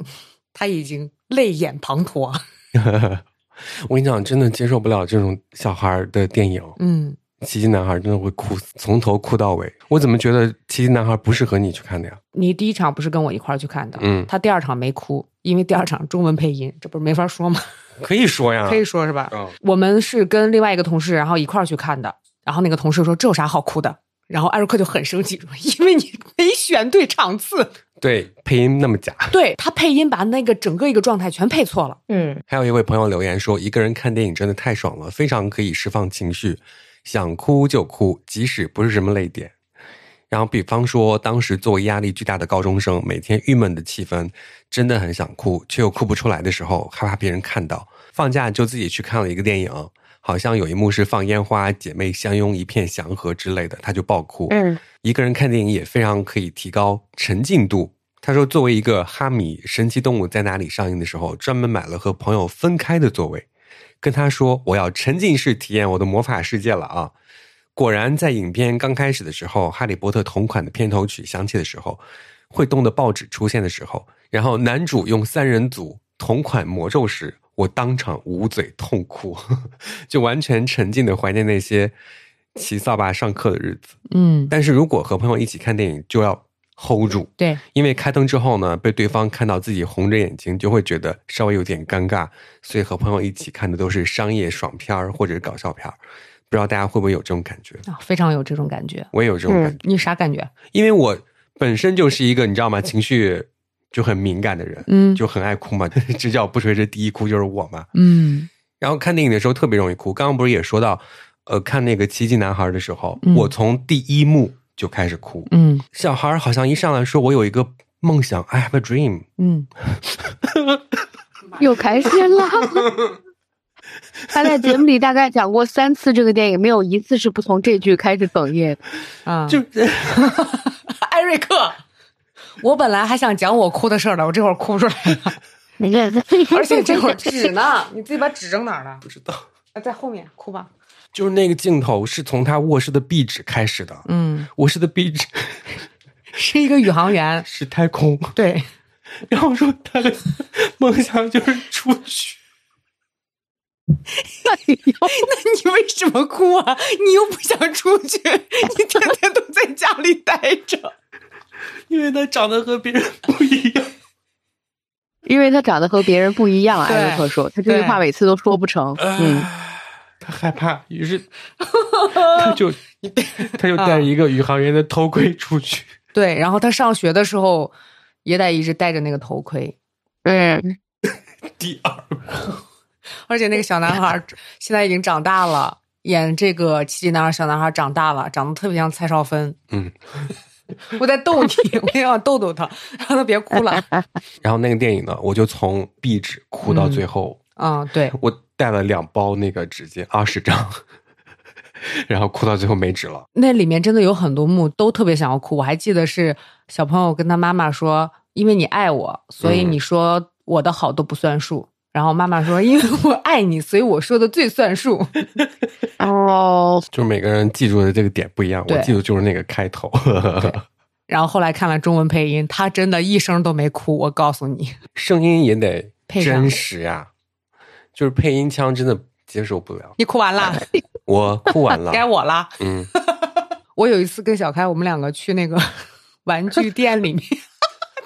他已经泪眼滂沱。我跟你讲，真的接受不了这种小孩的电影，嗯，奇迹男孩真的会哭，从头哭到尾。我怎么觉得奇迹男孩不适合你去看的呀？你第一场不是跟我一块儿去看的，嗯他第二场没哭，因为第二场中文配音，这不是没法说吗？可以说呀，可以说是吧？嗯我们是跟另外一个同事，然后一块儿去看的，然后那个同事说这有啥好哭的？然后艾瑞克就很生气说，因为你没选对场次，对，配音那么假。对他配音把那个整个一个状态全配错了。嗯，还有一位朋友留言说，一个人看电影真的太爽了，非常可以释放情绪，想哭就哭，即使不是什么泪点。然后，比方说，当时作为压力巨大的高中生，每天郁闷的气氛，真的很想哭，却又哭不出来的时候，害怕别人看到。放假就自己去看了一个电影，好像有一幕是放烟花，姐妹相拥一片祥和之类的，他就爆哭。嗯，一个人看电影也非常可以提高沉浸度。他说，作为一个哈米，《神奇动物在哪里》上映的时候，专门买了和朋友分开的座位，跟他说我要沉浸式体验我的魔法世界了啊！果然，在影片刚开始的时候，《哈利波特》同款的片头曲响起的时候，会动的报纸出现的时候，然后男主用三人组同款魔咒时，我当场捂嘴痛哭，就完全沉浸的怀念那些骑扫把上课的日子。嗯，但是如果和朋友一起看电影，就要 hold 住，对，因为开灯之后呢，被对方看到自己红着眼睛，就会觉得稍微有点尴尬。所以和朋友一起看的都是商业爽片儿或者是搞笑片儿。不知道大家会不会有这种感觉？啊，非常有这种感觉。我也有这种感觉，你啥感觉？因为我本身就是一个你知道吗，情绪就很敏感的人，嗯就很爱哭嘛。直角不垂直第一哭就是我嘛。嗯然后看电影的时候特别容易哭。刚刚不是也说到，呃，看那个《奇迹男孩》的时候，嗯我从第一幕就开始哭。嗯小孩儿好像一上来说我有一个梦想，I have a dream。嗯，又开始了。他在节目里大概讲过三次这个电影，没有一次是不从这句开始哽咽的。啊，就 艾瑞克，我本来还想讲我哭的事儿呢，我这会儿哭出来了，那个，而且这会儿纸呢，你自己把纸扔哪儿了？不知道，啊，在后面哭吧。就是那个镜头是从他卧室的壁纸开始的。嗯，卧室的壁纸是一个宇航员，是太空，对，然后说他的梦想就是出去。那你为什么哭啊？你又不想出去，你天天都在家里待着。因为他长得和别人不一样。因为他长得和别人不一样，艾瑞克说，他这句话每次都说不成。嗯，唉他害怕，于是他就 他就戴一个宇航员的头盔出去。对，然后他上学的时候也得一直戴着那个头盔，嗯，第二，而且那个小男孩现在已经长大了，演这个奇迹男孩小男孩长大了，长得特别像蔡少芬。嗯，我在逗你，我也想逗逗他，让他别哭了。然后那个电影呢，我就从壁纸哭到最后，嗯，对，我带了两包那个纸巾，二十张，然后哭到最后没纸了。那里面真的有很多幕都特别想要哭。我还记得是小朋友跟他妈妈说：“因为你爱我，所以嗯你说我的好都不算数。然后妈妈说：“因为我爱你，所以我说的最算数。哦，就是每个人记住的这个点不一样，我记住就是那个开头。然后后来看了中文配音，他真的一声都没哭。我告诉你，声音也得配真实呀，就是配音腔真的接受不了。你哭完了，我哭完了，该我了。嗯，我有一次跟小开，我们两个去那个玩具店里面，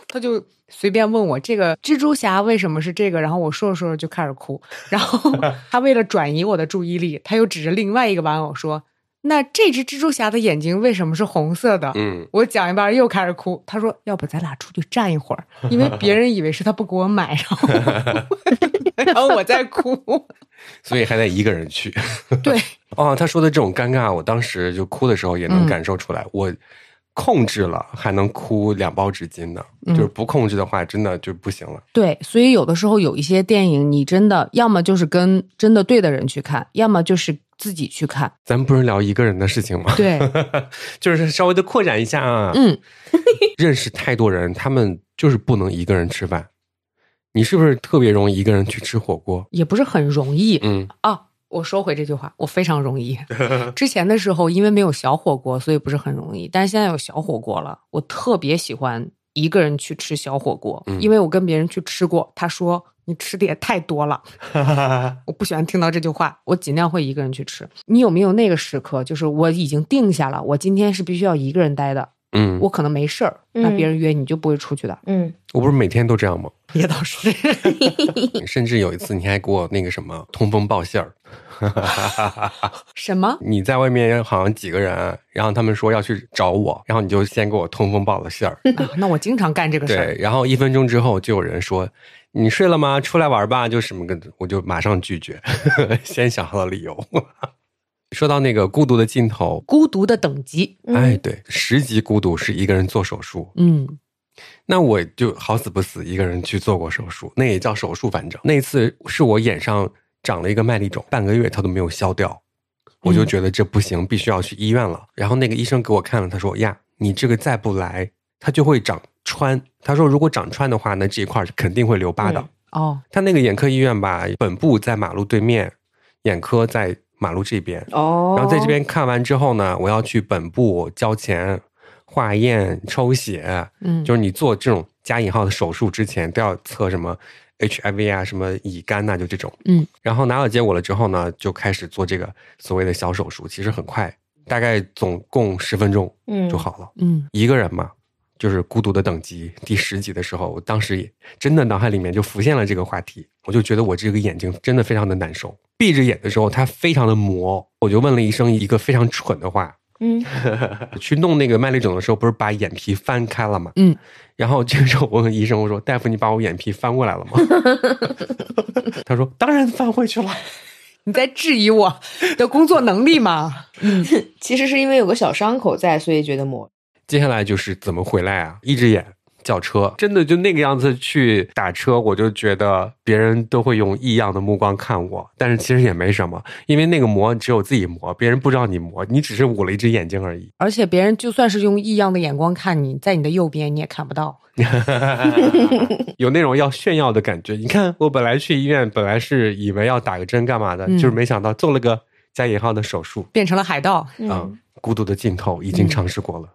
他就随便问我这个蜘蛛侠为什么是这个，然后我说着说着就开始哭，然后他为了转移我的注意力，他又指着另外一个玩偶说：“那这只蜘蛛侠的眼睛为什么是红色的？”嗯，我讲一半又开始哭，他说：“要不咱俩出去站一会儿，因为别人以为是他不给我买，然 后然后我在哭。所以还得一个人去。对，哦，他说的这种尴尬，我当时就哭的时候也能嗯感受出来。我控制了，还能哭两包纸巾呢。嗯就是不控制的话，真的就不行了。对，所以有的时候有一些电影，你真的要么就是跟真的对的人去看，要么就是自己去看。咱们不是聊一个人的事情吗？对，就是稍微的扩展一下啊。嗯，认识太多人，他们就是不能一个人吃饭。你是不是特别容易一个人去吃火锅？也不是很容易嗯，啊。我收回这句话，我非常容易。之前的时候，因为没有小火锅，所以不是很容易。但是现在有小火锅了，我特别喜欢一个人去吃小火锅，嗯因为我跟别人去吃过，他说你吃的也太多了。我不喜欢听到这句话，我尽量会一个人去吃。你有没有那个时刻，就是我已经定下了，我今天是必须要一个人待的，嗯，我可能没事儿，嗯那别人约你就不会出去的。嗯，我不是每天都这样吗？也倒是，甚至有一次你还给我那个什么通风报信儿，什么？你在外面好像几个人，然后他们说要去找我，然后你就先给我通风报了信儿，啊那我经常干这个事对，儿。然后一分钟之后就有人说你睡了吗？出来玩吧，就什么个，我就马上拒绝，先想好了理由。说到那个孤独的尽头，孤独的等级，哎，对，十级孤独是一个人做手术，嗯，那我就好死不死一个人去做过手术，那也叫手术，反正那一次是我演上长了一个麦粒肿，半个月它都没有消掉，我就觉得这不行，必须要去医院了。然后那个医生给我看了，他说呀，你这个再不来，它就会长穿。他说如果长穿的话，那这一块肯定会留疤的。嗯哦，他那个眼科医院吧，本部在马路对面，眼科在马路这边。哦，然后在这边看完之后呢，我要去本部交钱、化验、抽血，嗯，就是你做这种加引号的手术之前都要测什么 HIV 啊、什么乙肝呐、就这种。嗯，然后拿到结果了之后呢，就开始做这个所谓的小手术，其实很快，大概总共十分钟嗯就好了。嗯，一个人嘛，就是孤独的等级第十集的时候，我当时也真的脑海里面就浮现了这个话题，我就觉得我这个眼睛真的非常的难受。闭着眼的时候，它非常的磨，我就问了医生一个非常蠢的话，嗯，去弄那个麦粒肿的时候，不是把眼皮翻开了吗？嗯，然后这个时候我问医生，我说：“大夫，你把我眼皮翻过来了吗？” 他说：“当然翻回去了。你在质疑我的工作能力吗？其实是因为有个小伤口在，所以觉得磨。”接下来就是怎么回来啊？一只眼叫车，真的就那个样子去打车，我就觉得别人都会用异样的目光看我，但是其实也没什么，因为那个磨只有自己磨，别人不知道你磨，你只是捂了一只眼睛而已。而且别人就算是用异样的眼光看你，在你的右边你也看不到。有那种要炫耀的感觉。你看，我本来去医院，本来是以为要打个针干嘛的，嗯就是没想到做了个加引号的手术。变成了海盗。嗯，孤独的尽头已经嗯尝试过了。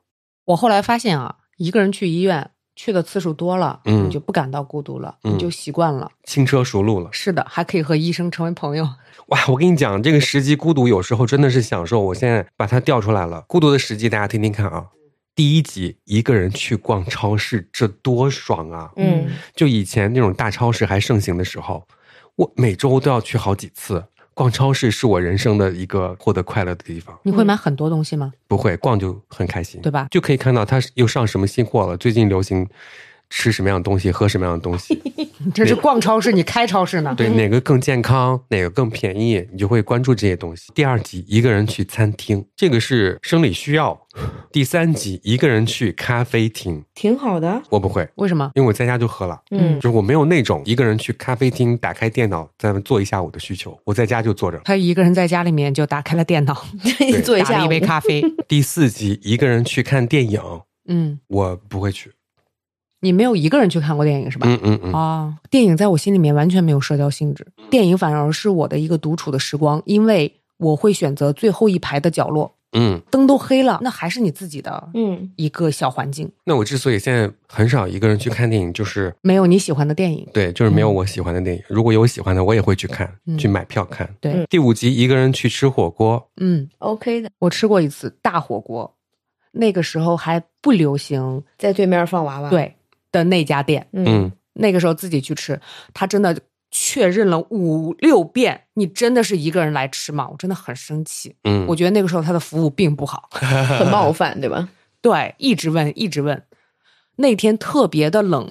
我后来发现啊，一个人去医院去的次数多了，嗯你就不感到孤独了，嗯你就习惯了。轻车熟路了。是的，还可以和医生成为朋友。哇，我跟你讲，这个时机孤独有时候真的是享受。我现在把它调出来了，孤独的时机，大家听听看啊。第一集一个人去逛超市，这多爽啊！嗯就以前那种大超市还盛行的时候，我每周都要去好几次。逛超市是我人生的一个获得快乐的地方。你会买很多东西吗？不会逛就很开心，对吧就可以看到它又上什么新货了，最近流行吃什么样的东西，喝什么样的东西，你这是逛超市，你开超市呢？对哪个更健康，哪个更便宜，你就会关注这些东西。第二集一个人去餐厅，这个是生理需要。第三集一个人去咖啡厅，挺好的。我不会，为什么？因为我在家就喝了。嗯就是我没有那种一个人去咖啡厅打开电脑在那做一下午的需求，我在家就坐着。他一个人在家里面就打开了电脑，做一下打了一杯咖啡。第四集一个人去看电影，嗯，我不会去。你没有一个人去看过电影是吧？嗯嗯嗯，哦，电影在我心里面完全没有社交性质，电影反而是我的一个独处的时光，因为我会选择最后一排的角落，嗯。灯都黑了，那还是你自己的嗯一个小环境，那我之所以现在很少一个人去看电影，就是没有你喜欢的电影。对，就是没有我喜欢的电影。如果有喜欢的，我也会去看，嗯去买票看。对嗯第五集一个人去吃火锅，嗯，，OK 的，我吃过一次大火锅，那个时候还不流行在对面放娃娃。，对的那家店，嗯嗯，那个时候自己去吃，他真的确认了五六遍，你真的是一个人来吃吗？我真的很生气。嗯，我觉得那个时候他的服务并不好，很冒犯，对吧？对，一直问，一直问。那天特别的冷，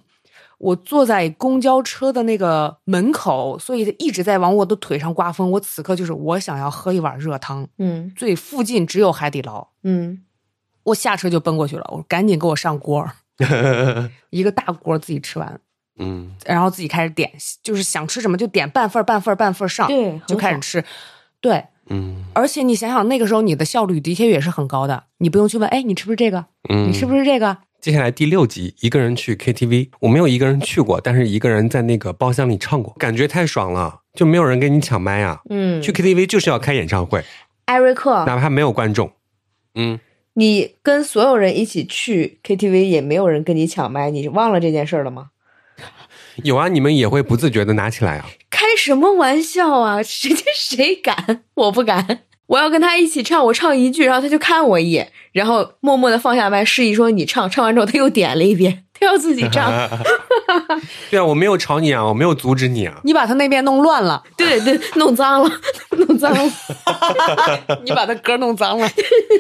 我坐在公交车的那个门口，所以一直在往我的腿上刮风。我此刻就是我想要喝一碗热汤，嗯最附近只有海底捞，嗯我下车就奔过去了，我赶紧给我上锅，一个大锅自己吃完，嗯然后自己开始点，就是想吃什么就点半份儿半份儿半份儿上，对就开始吃。对，嗯而且你想想，那个时候你的效率的确也是很高的，你不用去问，哎，你吃不吃这个？嗯，你吃不吃这个？接下来第六集，一个人去 KTV，我没有一个人去过，但是一个人在那个包厢里唱过，感觉太爽了，就没有人跟你抢麦啊。嗯，去 KTV 就是要开演唱会，艾瑞克，哪怕没有观众。嗯，你跟所有人一起去 KTV，也没有人跟你抢麦，你忘了这件事儿了吗？有啊，你们也会不自觉的拿起来啊。开什么玩笑啊！谁谁敢？我不敢。我要跟他一起唱，我唱一句，然后他就看我一眼，然后默默的放下麦，示意说你唱。唱完之后，他又点了一遍，他要自己唱。对啊，我没有吵你啊，我没有阻止你啊。你把他那边弄乱了，对对，弄脏了，弄脏了。你把他歌弄脏了。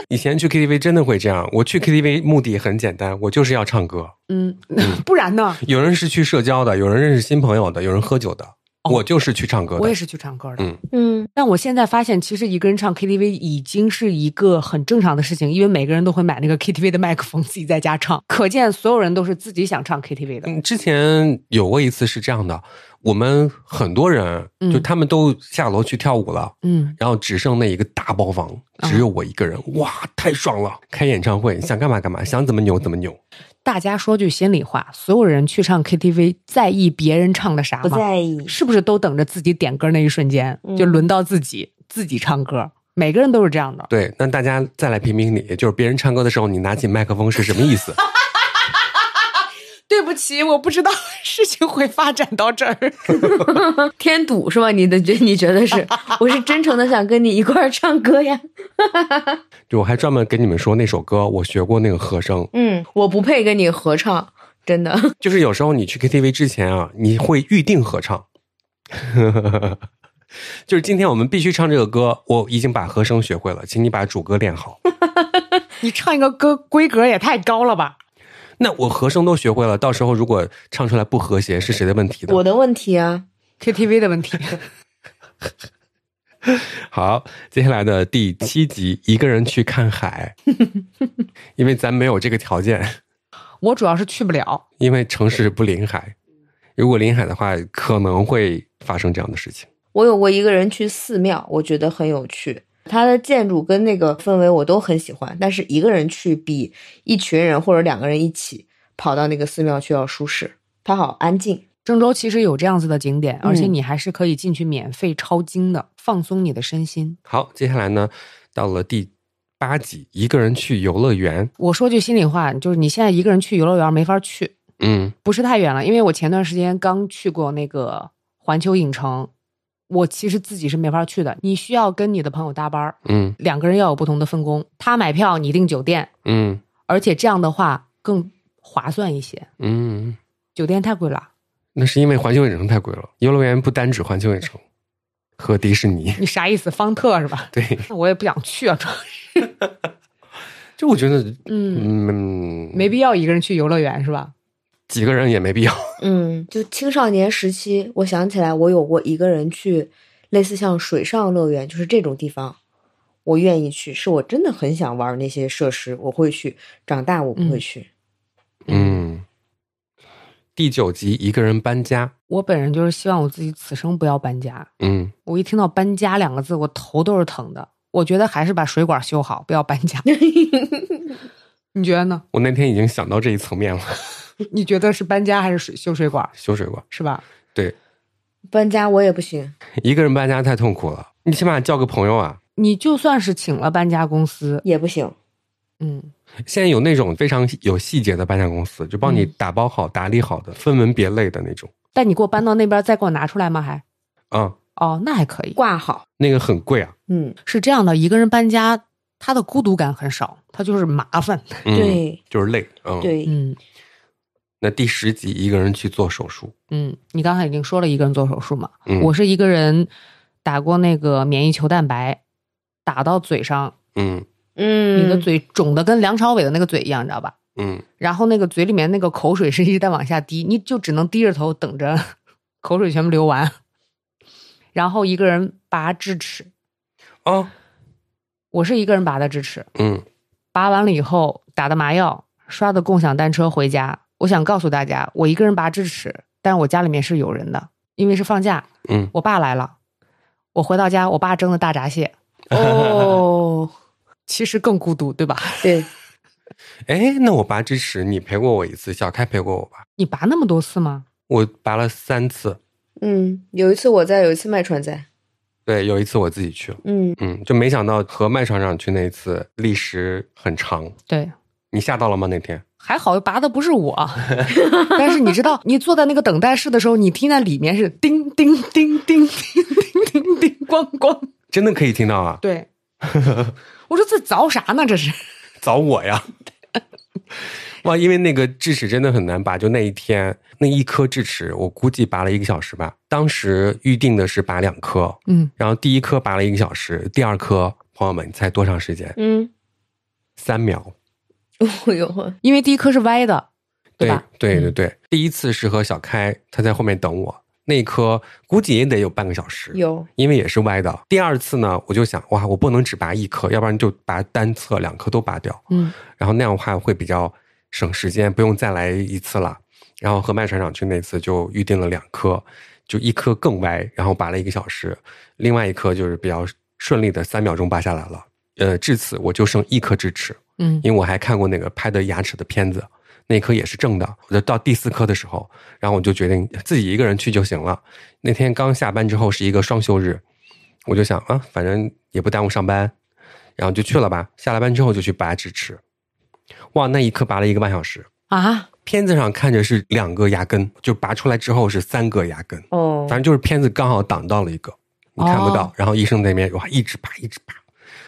以前去 KTV 真的会这样，我去 KTV 目的很简单，我就是要唱歌。嗯，不然呢？有人是去社交的，有人认识新朋友的，有人喝酒的。我就是去唱歌的，我也是去唱歌的。嗯嗯，但我现在发现，其实一个人唱 KTV 已经是一个很正常的事情，因为每个人都会买那个 KTV 的麦克风，自己在家唱。可见所有人都是自己想唱 KTV 的。嗯，之前有过一次是这样的，我们很多人就他们都下楼去跳舞了，嗯，然后只剩那一个大包房，只有我一个人，哇，太爽了！开演唱会想干嘛干嘛，想怎么扭怎么扭。大家说句心里话，所有人去唱 KTV 在意别人唱的啥吗？不在意，是不是都等着自己点歌那一瞬间，就轮到自己自己唱歌？每个人都是这样的。对，那大家再来评评理，就是别人唱歌的时候，你拿起麦克风是什么意思？对不起，我不知道 事情会发展到这儿，添堵是吧？你的觉你觉得是？我是真诚的想跟你一块儿唱歌呀。就我还专门跟你们说那首歌，我学过那个和声。嗯，我不配跟你合唱，真的。就是有时候你去 KTV 之前啊，你会预定合唱。就是今天我们必须唱这个歌，我已经把和声学会了，请你把主歌练好。你唱一个歌规格也太高了吧？那我和声都学会了，到时候如果唱出来不和谐，是谁的问题呢？我的问题啊，KTV 的问题。好，接下来的第七集，一个人去看海，因为咱没有这个条件。我主要是去不了，因为城市不临海。如果临海的话，可能会发生这样的事情。我有过一个人去寺庙，我觉得很有趣，它的建筑跟那个氛围我都很喜欢。但是一个人去比一群人或者两个人一起跑到那个寺庙去要舒适，它好安静。郑州其实有这样子的景点，而且你还是可以进去免费抄经的，放松你的身心。好，接下来呢，到了第八集，一个人去游乐园。我说句心里话，就是你现在一个人去游乐园没法去，嗯，不是太远了，因为我前段时间刚去过那个环球影城，我其实自己是没法去的，你需要跟你的朋友搭班嗯，两个人要有不同的分工，他买票，你订酒店，嗯，而且这样的话更划算一些，嗯，酒店太贵了。那是因为环球影城太贵了，游乐园不单指环球影城 和迪士尼。你啥意思？方特是吧？对，那 我也不想去啊，主要是。就我觉得，嗯嗯，没必要一个人去游乐园是吧？几个人也没必要。嗯，就青少年时期，我想起来，我有过一个人去，类似像水上乐园，就是这种地方，我愿意去，是我真的很想玩那些设施，我会去。长大我不会去。嗯，第九集一个人搬家。我本人就是希望我自己此生不要搬家。嗯，我一听到搬家两个字，我头都是疼的。我觉得还是把水管修好，不要搬家。你觉得呢？我那天已经想到这一层面了。你觉得是搬家还是水修水管？修水管是吧？对，搬家我也不行，一个人搬家太痛苦了。你起码叫个朋友啊。你就算是请了搬家公司也不行。嗯，现在有那种非常有细节的搬家公司，就帮你打包好、打理好的，分门别类的那种。但你给我搬到那边再给我拿出来吗？还？啊、哦，那还可以。挂好。那个很贵啊。嗯，是这样的，一个人搬家，他的孤独感很少，他就是麻烦。嗯、对，就是累。嗯，。对，嗯那第十集一个人去做手术。嗯，你刚才已经说了一个人做手术嘛？嗯我是一个人打过那个免疫球蛋白，打到嘴上，嗯嗯，你的嘴肿的跟梁朝伟的那个嘴一样，你知道吧？嗯然后那个嘴里面那个口水是一直在往下滴，你就只能低着头等着 口水全部流完。然后一个人拔智齿，哦我是一个人拔的智齿，嗯拔完了以后打的麻药，刷的共享单车回家。我想告诉大家，我一个人拔智齿，但是我家里面是有人的，因为是放假，嗯，我爸来了。我回到家，我爸蒸的大闸蟹，哦，其实更孤独，对吧？对，哎，那我拔智齿，你陪过我一次，小开陪过我吧？你拔那么多次吗？我拔了三次，嗯，有一次我在，有一次麦川在，对，有一次我自己去了，嗯，嗯，就没想到和麦厂长去那一次历时很长。对，你吓到了吗？那天还好拔的不是我，但是你知道，你坐在那个等待室的时候，你听到里面是叮叮叮叮叮叮叮叮咣咣。真的可以听到啊！对，我说这凿啥呢？这是凿我呀！哇，因为那个智齿真的很难拔，就那一天那一颗智齿，我估计拔了一个小时吧。当时预定的是拔两颗，嗯，然后第一颗拔了一个小时，第二颗，朋友们，你猜多长时间？嗯，三秒。哎呦，因为第一颗是歪的，对吧？对对对，第一次是和小开，他在后面等我，那一颗估计也得有半个小时，有因为也是歪的。第二次呢，我就想，哇，我不能只拔一颗，要不然就拔单侧两颗都拔掉，嗯，然后那样的话会比较省时间，不用再来一次了。然后和麦船长去那次就预定了两颗，就一颗更歪，然后拔了一个小时，另外一颗就是比较顺利的三秒钟拔下来了。呃，至此我就剩一颗智齿，嗯因为我还看过那个拍的牙齿的片子，那颗也是正的。我就到第四颗的时候，然后我就决定自己一个人去就行了。那天刚下班之后是一个双休日，我就想啊，反正也不耽误上班，然后就去了吧。下了班之后就去拔智齿，哇，那一颗拔了一个半小时。啊，片子上看着是两个牙根，就拔出来之后是三个牙根，哦反正就是片子刚好挡到了一个，你看不到。哦然后医生那边哇一直拔一直拔，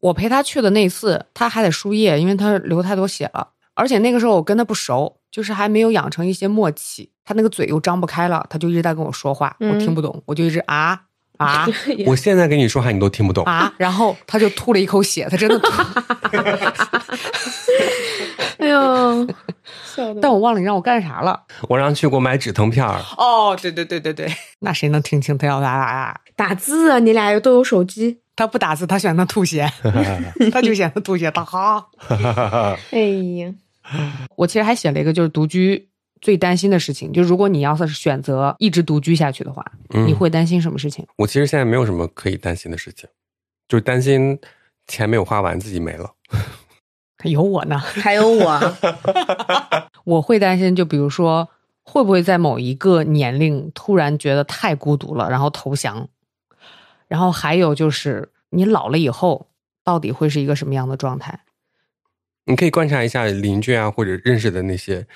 我陪他去的那次，他还得输液，因为他流太多血了。而且那个时候我跟他不熟，就是还没有养成一些默契。他那个嘴又张不开了，他就一直在跟我说话，嗯我听不懂，我就一直啊啊 我现在跟你说话你都听不懂。啊，然后他就吐了一口血，他真的吐。哎呦，笑的但我忘了你让我干啥了。我让去给我买止疼片儿，哦，对对对对对，那谁能听清他要打打打？打字啊，你俩都有手机。他不打字，他选择吐血，他就选择吐血。他哈，哎呀，我其实还写了一个，就是独居最担心的事情，就如果你要是选择一直独居下去的话，嗯你会担心什么事情？我其实现在没有什么可以担心的事情，就是担心钱没有花完自己没了。有我呢，还有我，我会担心，就比如说，会不会在某一个年龄突然觉得太孤独了，然后投降？然后还有就是，你老了以后到底会是一个什么样的状态？你可以观察一下邻居啊，或者认识的那些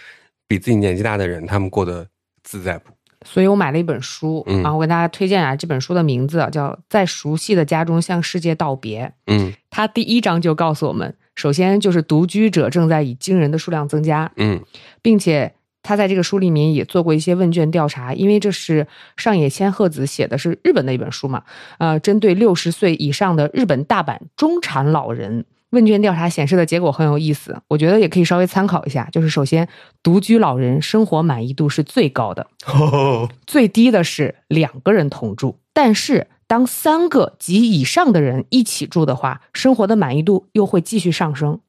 比自己年纪大的人，他们过得自在不？所以我买了一本书，嗯然后我给大家推荐啊，这本书的名字啊叫《在熟悉的家中向世界道别》。嗯它第一章就告诉我们，首先就是独居者正在以惊人的数量增加，嗯并且他在这个书里面也做过一些问卷调查，因为这是上野千鹤子写的是日本的一本书嘛，呃，针对六十岁以上的日本大阪中产老人。问卷调查显示的结果很有意思，我觉得也可以稍微参考一下。就是首先，独居老人生活满意度是最高的，哦，最低的是两个人同住。但是，当三个及以上的人一起住的话，生活的满意度又会继续上升，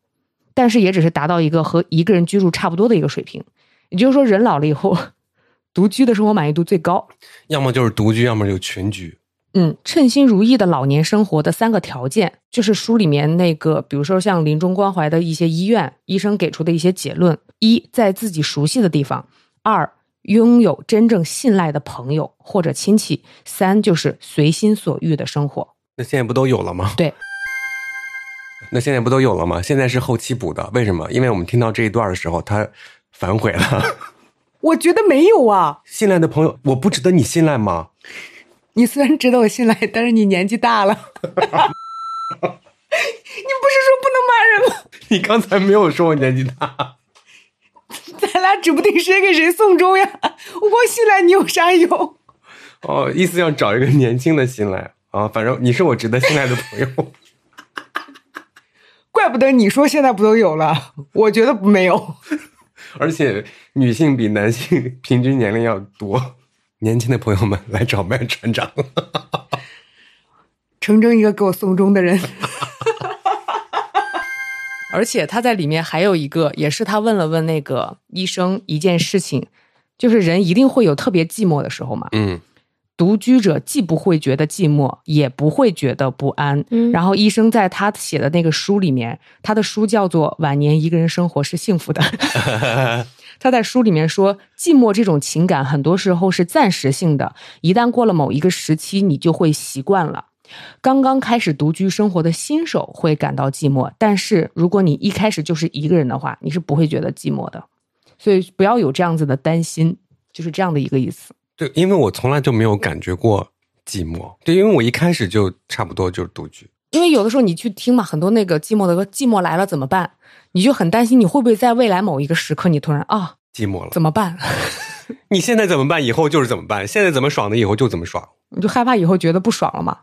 但是也只是达到一个和一个人居住差不多的一个水平。也就是说，人老了以后，独居的生活满意度最高。要么就是独居，要么就群居。嗯，称心如意的老年生活的三个条件，就是书里面那个，比如说像临终关怀的一些医院医生给出的一些结论：一，在自己熟悉的地方；二，拥有真正信赖的朋友或者亲戚；三，就是随心所欲的生活。那现在不都有了吗？对，那现在不都有了吗？现在是后期补的，为什么？因为我们听到这一段的时候，他反悔了。我觉得没有啊，信赖的朋友，我不值得你信赖吗？你虽然值得我信赖，但是你年纪大了。你不是说不能骂人吗？你刚才没有说我年纪大。咱俩指不定谁给谁送终呀！我光信赖你有啥用？哦，意思要找一个年轻的信赖啊，反正你是我值得信赖的朋友。怪不得你说现在不都有了，我觉得没有。而且女性比男性 平均年龄要多。年轻的朋友们来找麦船长。成真一个给我送终的人。而且他在里面还有一个，也是他问了问那个医生一件事情，就是人一定会有特别寂寞的时候嘛。嗯独居者既不会觉得寂寞，也不会觉得不安。嗯然后医生在他写的那个书里面，他的书叫做《晚年一个人生活是幸福的》。他在书里面说，寂寞这种情感很多时候是暂时性的，一旦过了某一个时期，你就会习惯了。刚刚开始独居生活的新手会感到寂寞，但是如果你一开始就是一个人的话，你是不会觉得寂寞的。所以不要有这样子的担心，就是这样的一个意思。对，因为我从来就没有感觉过寂寞。对，因为我一开始就差不多就是独居。因为有的时候你去听嘛，很多那个寂寞的歌，寂寞来了怎么办？你就很担心你会不会在未来某一个时刻，你突然啊寂寞了，怎么办？你现在怎么办？以后就是怎么办？现在怎么爽的，以后就怎么爽。你就害怕以后觉得不爽了嘛？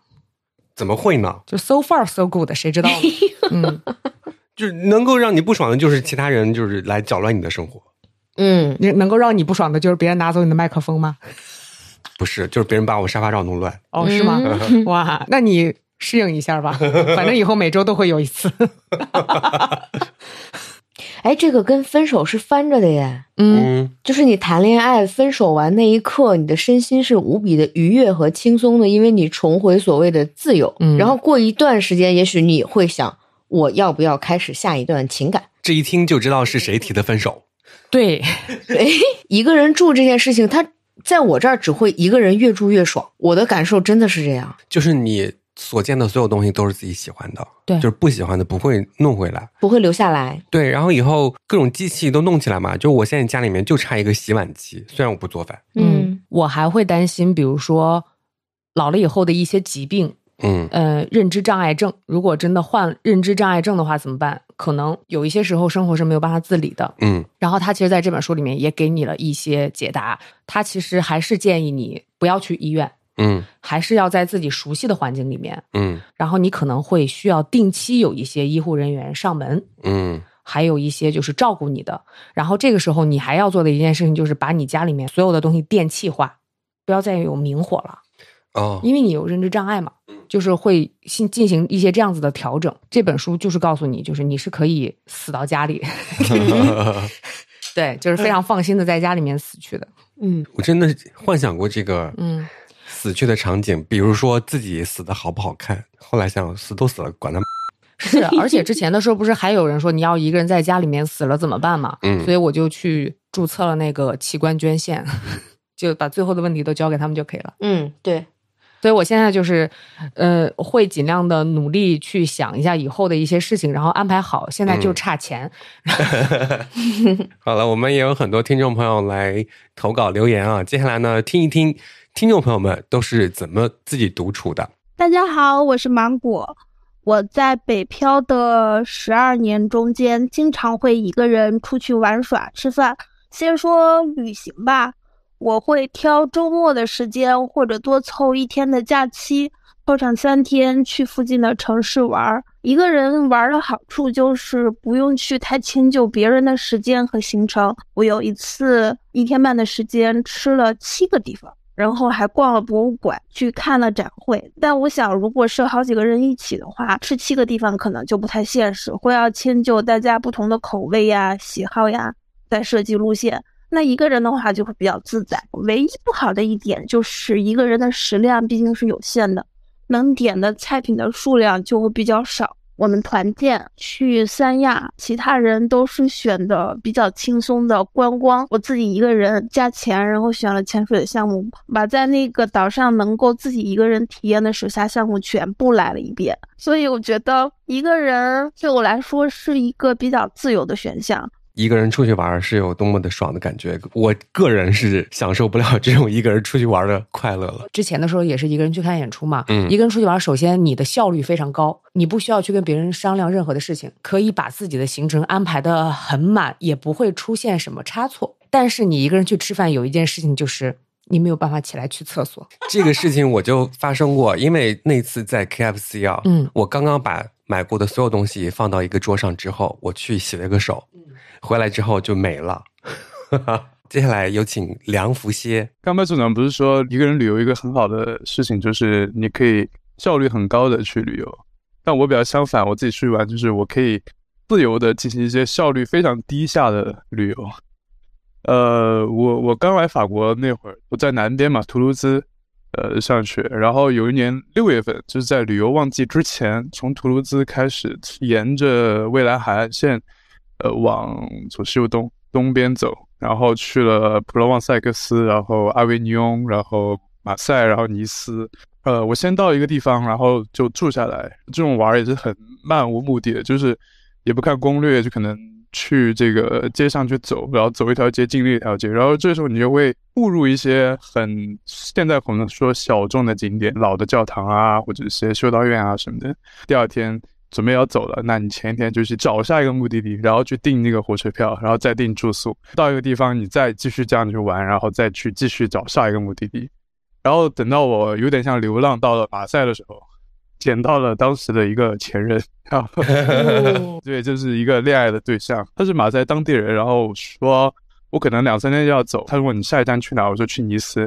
怎么会呢？就 so far so good，谁知道呢？嗯，就是能够让你不爽的，就是其他人就是来搅乱你的生活。嗯，你能够让你不爽的就是别人拿走你的麦克风吗？不是，就是别人把我沙发罩弄乱。哦，是吗？哇，那你适应一下吧，反正以后每周都会有一次。哎，这个跟分手是翻着的耶。嗯，嗯，就是你谈恋爱分手完那一刻，你的身心是无比的愉悦和轻松的，因为你重回所谓的自由。嗯然后过一段时间，也许你会想，我要不要开始下一段情感？这一听就知道是谁提的分手。对，哎，一个人住这件事情，他在我这儿只会一个人越住越爽。我的感受真的是这样。就是你所见的所有东西都是自己喜欢的，对就是不喜欢的不会弄回来。不会留下来。对，然后以后各种机器都弄起来嘛，就我现在家里面就差一个洗碗机，虽然我不做饭，嗯，我还会担心，比如说老了以后的一些疾病，嗯呃，认知障碍症。如果真的患认知障碍症的话，怎么办？可能有一些时候生活是没有办法自理的。嗯然后他其实在这本书里面也给你了一些解答。他其实还是建议你不要去医院，嗯还是要在自己熟悉的环境里面。嗯然后你可能会需要定期有一些医护人员上门，嗯还有一些就是照顾你的。然后这个时候你还要做的一件事情就是把你家里面所有的东西电气化，不要再有明火了。哦，因为你有认知障碍嘛，就是会进进行一些这样子的调整。这本书就是告诉你，就是你是可以死到家里，对，就是非常放心的在家里面死去的。嗯，我真的幻想过这个嗯，死去的场景，比如说自己死的好不好看，后来想死都死了，管他。是，而且之前的时候不是还有人说你要一个人在家里面死了怎么办嘛？嗯所以我就去注册了那个器官捐献，就把最后的问题都交给他们就可以了。嗯，对，所以我现在就是，呃，会尽量的努力去想一下以后的一些事情，然后安排好。现在就差钱，好了，我们也有很多听众朋友来投稿留言啊，接下来呢，听一听听众朋友们都是怎么自己独处的。大家好，我是芒果。我在北漂的十二年中间，经常会一个人出去玩耍、吃饭。先说旅行吧，我会挑周末的时间，或者多凑一天的假期，凑上三天去附近的城市玩。一个人玩的好处就是不用去太迁就别人的时间和行程。我有一次一天半的时间吃了七个地方。然后还逛了博物馆，去看了展会。但我想，如果是好几个人一起的话，吃七个地方可能就不太现实，会要迁就大家不同的口味呀、喜好呀，再设计路线。那一个人的话就会比较自在。唯一不好的一点就是一个人的食量毕竟是有限的，能点的菜品的数量就会比较少。我们团建去三亚，其他人都是选的比较轻松的观光，我自己一个人加钱，然后选了潜水的项目，把在那个岛上能够自己一个人体验的水下项目全部来了一遍。所以我觉得一个人对我来说是一个比较自由的选项。一个人出去玩是有多么的爽的感觉，我个人是享受不了这种一个人出去玩的快乐了。之前的时候也是一个人去看演出嘛，嗯一个人出去玩，首先你的效率非常高，你不需要去跟别人商量任何的事情，可以把自己的行程安排的很满，也不会出现什么差错。但是你一个人去吃饭，有一件事情就是你没有办法起来去厕所。这个事情我就发生过，因为那次在 KFC 啊，嗯我刚刚把买过的所有东西放到一个桌上之后，我去洗了个手，回来之后就没了。接下来有请梁福歇。刚班组长不是说一个人旅游一个很好的事情就是你可以效率很高的去旅游，但我比较相反，我自己出去玩就是我可以自由的进行一些效率非常低下的旅游。呃，我我刚来法国那会儿，我在南边嘛，图卢兹，呃，上学。然后有一年六月份，就是在旅游旺季之前，从图卢兹开始，沿着蔚蓝海岸线，呃，往左西右东东边走，然后去了普罗旺塞克斯，然后阿维尼翁，然后马赛，然后尼斯。呃，我先到一个地方，然后就住下来。这种玩也是很漫无目的的，就是也不看攻略，就可能去这个街上去走，然后走一条街进另一条街，然后这时候你就会误入一些很现在可能说小众的景点，老的教堂啊，或者一些修道院啊什么的。第二天准备要走了，那你前一天就去找下一个目的地，然后去订那个火车票，然后再订住宿，到一个地方你再继续这样去玩，然后再去继续找下一个目的地。然后等到我有点像流浪到了马赛的时候，捡到了当时的一个前任，然后 对，就是一个恋爱的对象，他是马赛当地人，然后说我可能两三天就要走，他问你下一站去哪，我说去尼斯，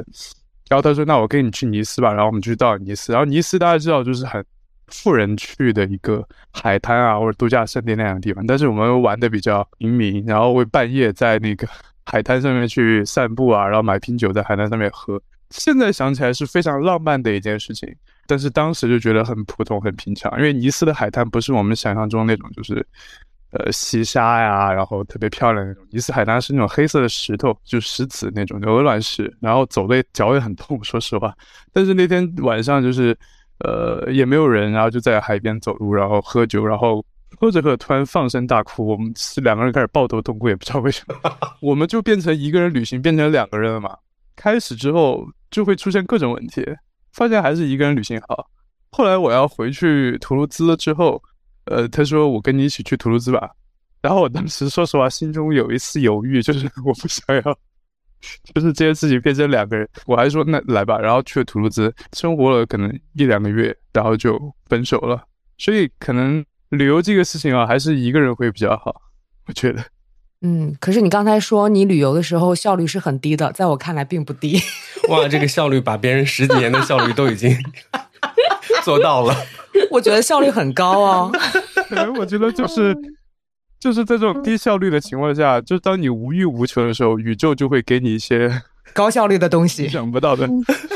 然后他说那我跟你去尼斯吧，然后我们就到尼斯，然后尼斯大家知道就是很富人去的一个海滩啊或者度假胜地那样的地方，但是我们玩的比较平民，然后会半夜在那个 海滩上面去散步啊，然后买瓶酒在海滩上面喝。现在想起来是非常浪漫的一件事情，但是当时就觉得很普通、很平常。因为尼斯的海滩不是我们想象中那种，就是呃细沙呀，然后特别漂亮那种。尼斯海滩是那种黑色的石头，就石子那种鹅卵石，然后走的脚也很痛，说实话。但是那天晚上就是呃也没有人，然后就在海边走路，然后喝酒，然后喝着喝，突然放声大哭。我们是两个人开始抱头痛哭，也不知道为什么，我们就变成一个人旅行，变成两个人了嘛。开始之后。就会出现各种问题，发现还是一个人旅行好。后来我要回去图卢兹了之后，呃，他说我跟你一起去图卢兹吧。然后我当时说实话，心中有一丝犹豫，就是我不想要，就是这件事情变成两个人。我还说那来吧，然后去了图卢兹，生活了可能一两个月，然后就分手了。所以可能旅游这个事情啊，还是一个人会比较好，我觉得。嗯，可是你刚才说你旅游的时候效率是很低的，在我看来并不低。哇，这个效率把别人十几年的效率都已经 做到了。我觉得效率很高哦。我觉得就是就是在这种低效率的情况下，就当你无欲无求的时候，宇宙就会给你一些高效率的东西，想不到的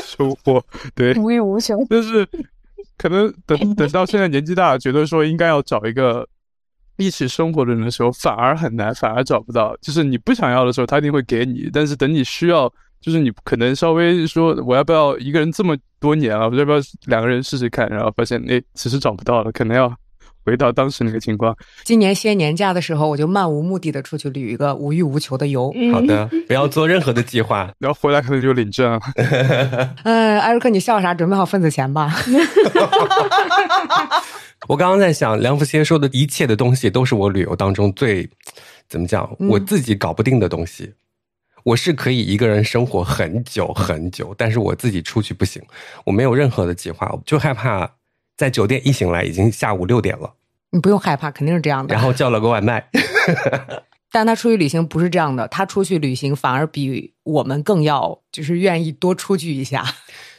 收获。对，无欲无求。就是可能等等到现在年纪大，觉得说应该要找一个。一起生活的人的时候，反而很难，反而找不到。就是你不想要的时候，他一定会给你；但是等你需要，就是你可能稍微说我要不要一个人这么多年了，我要不要两个人试试看？然后发现哎，其实找不到了，可能要回到当时那个情况。今年歇年假的时候，我就漫无目的的出去旅一个无欲无求的游。好的，不要做任何的计划，然后回来可能就领证了。嗯，艾瑞克，你笑啥？准备好份子钱吧。我刚刚在想，梁福先说的一切的东西，都是我旅游当中最怎么讲，我自己搞不定的东西。我是可以一个人生活很久很久，但是我自己出去不行，我没有任何的计划，就害怕在酒店一醒来已经下午六点了。你不用害怕，肯定是这样的。然后叫了个外卖。但他出去旅行不是这样的，他出去旅行反而比我们更要，就是愿意多出去一下。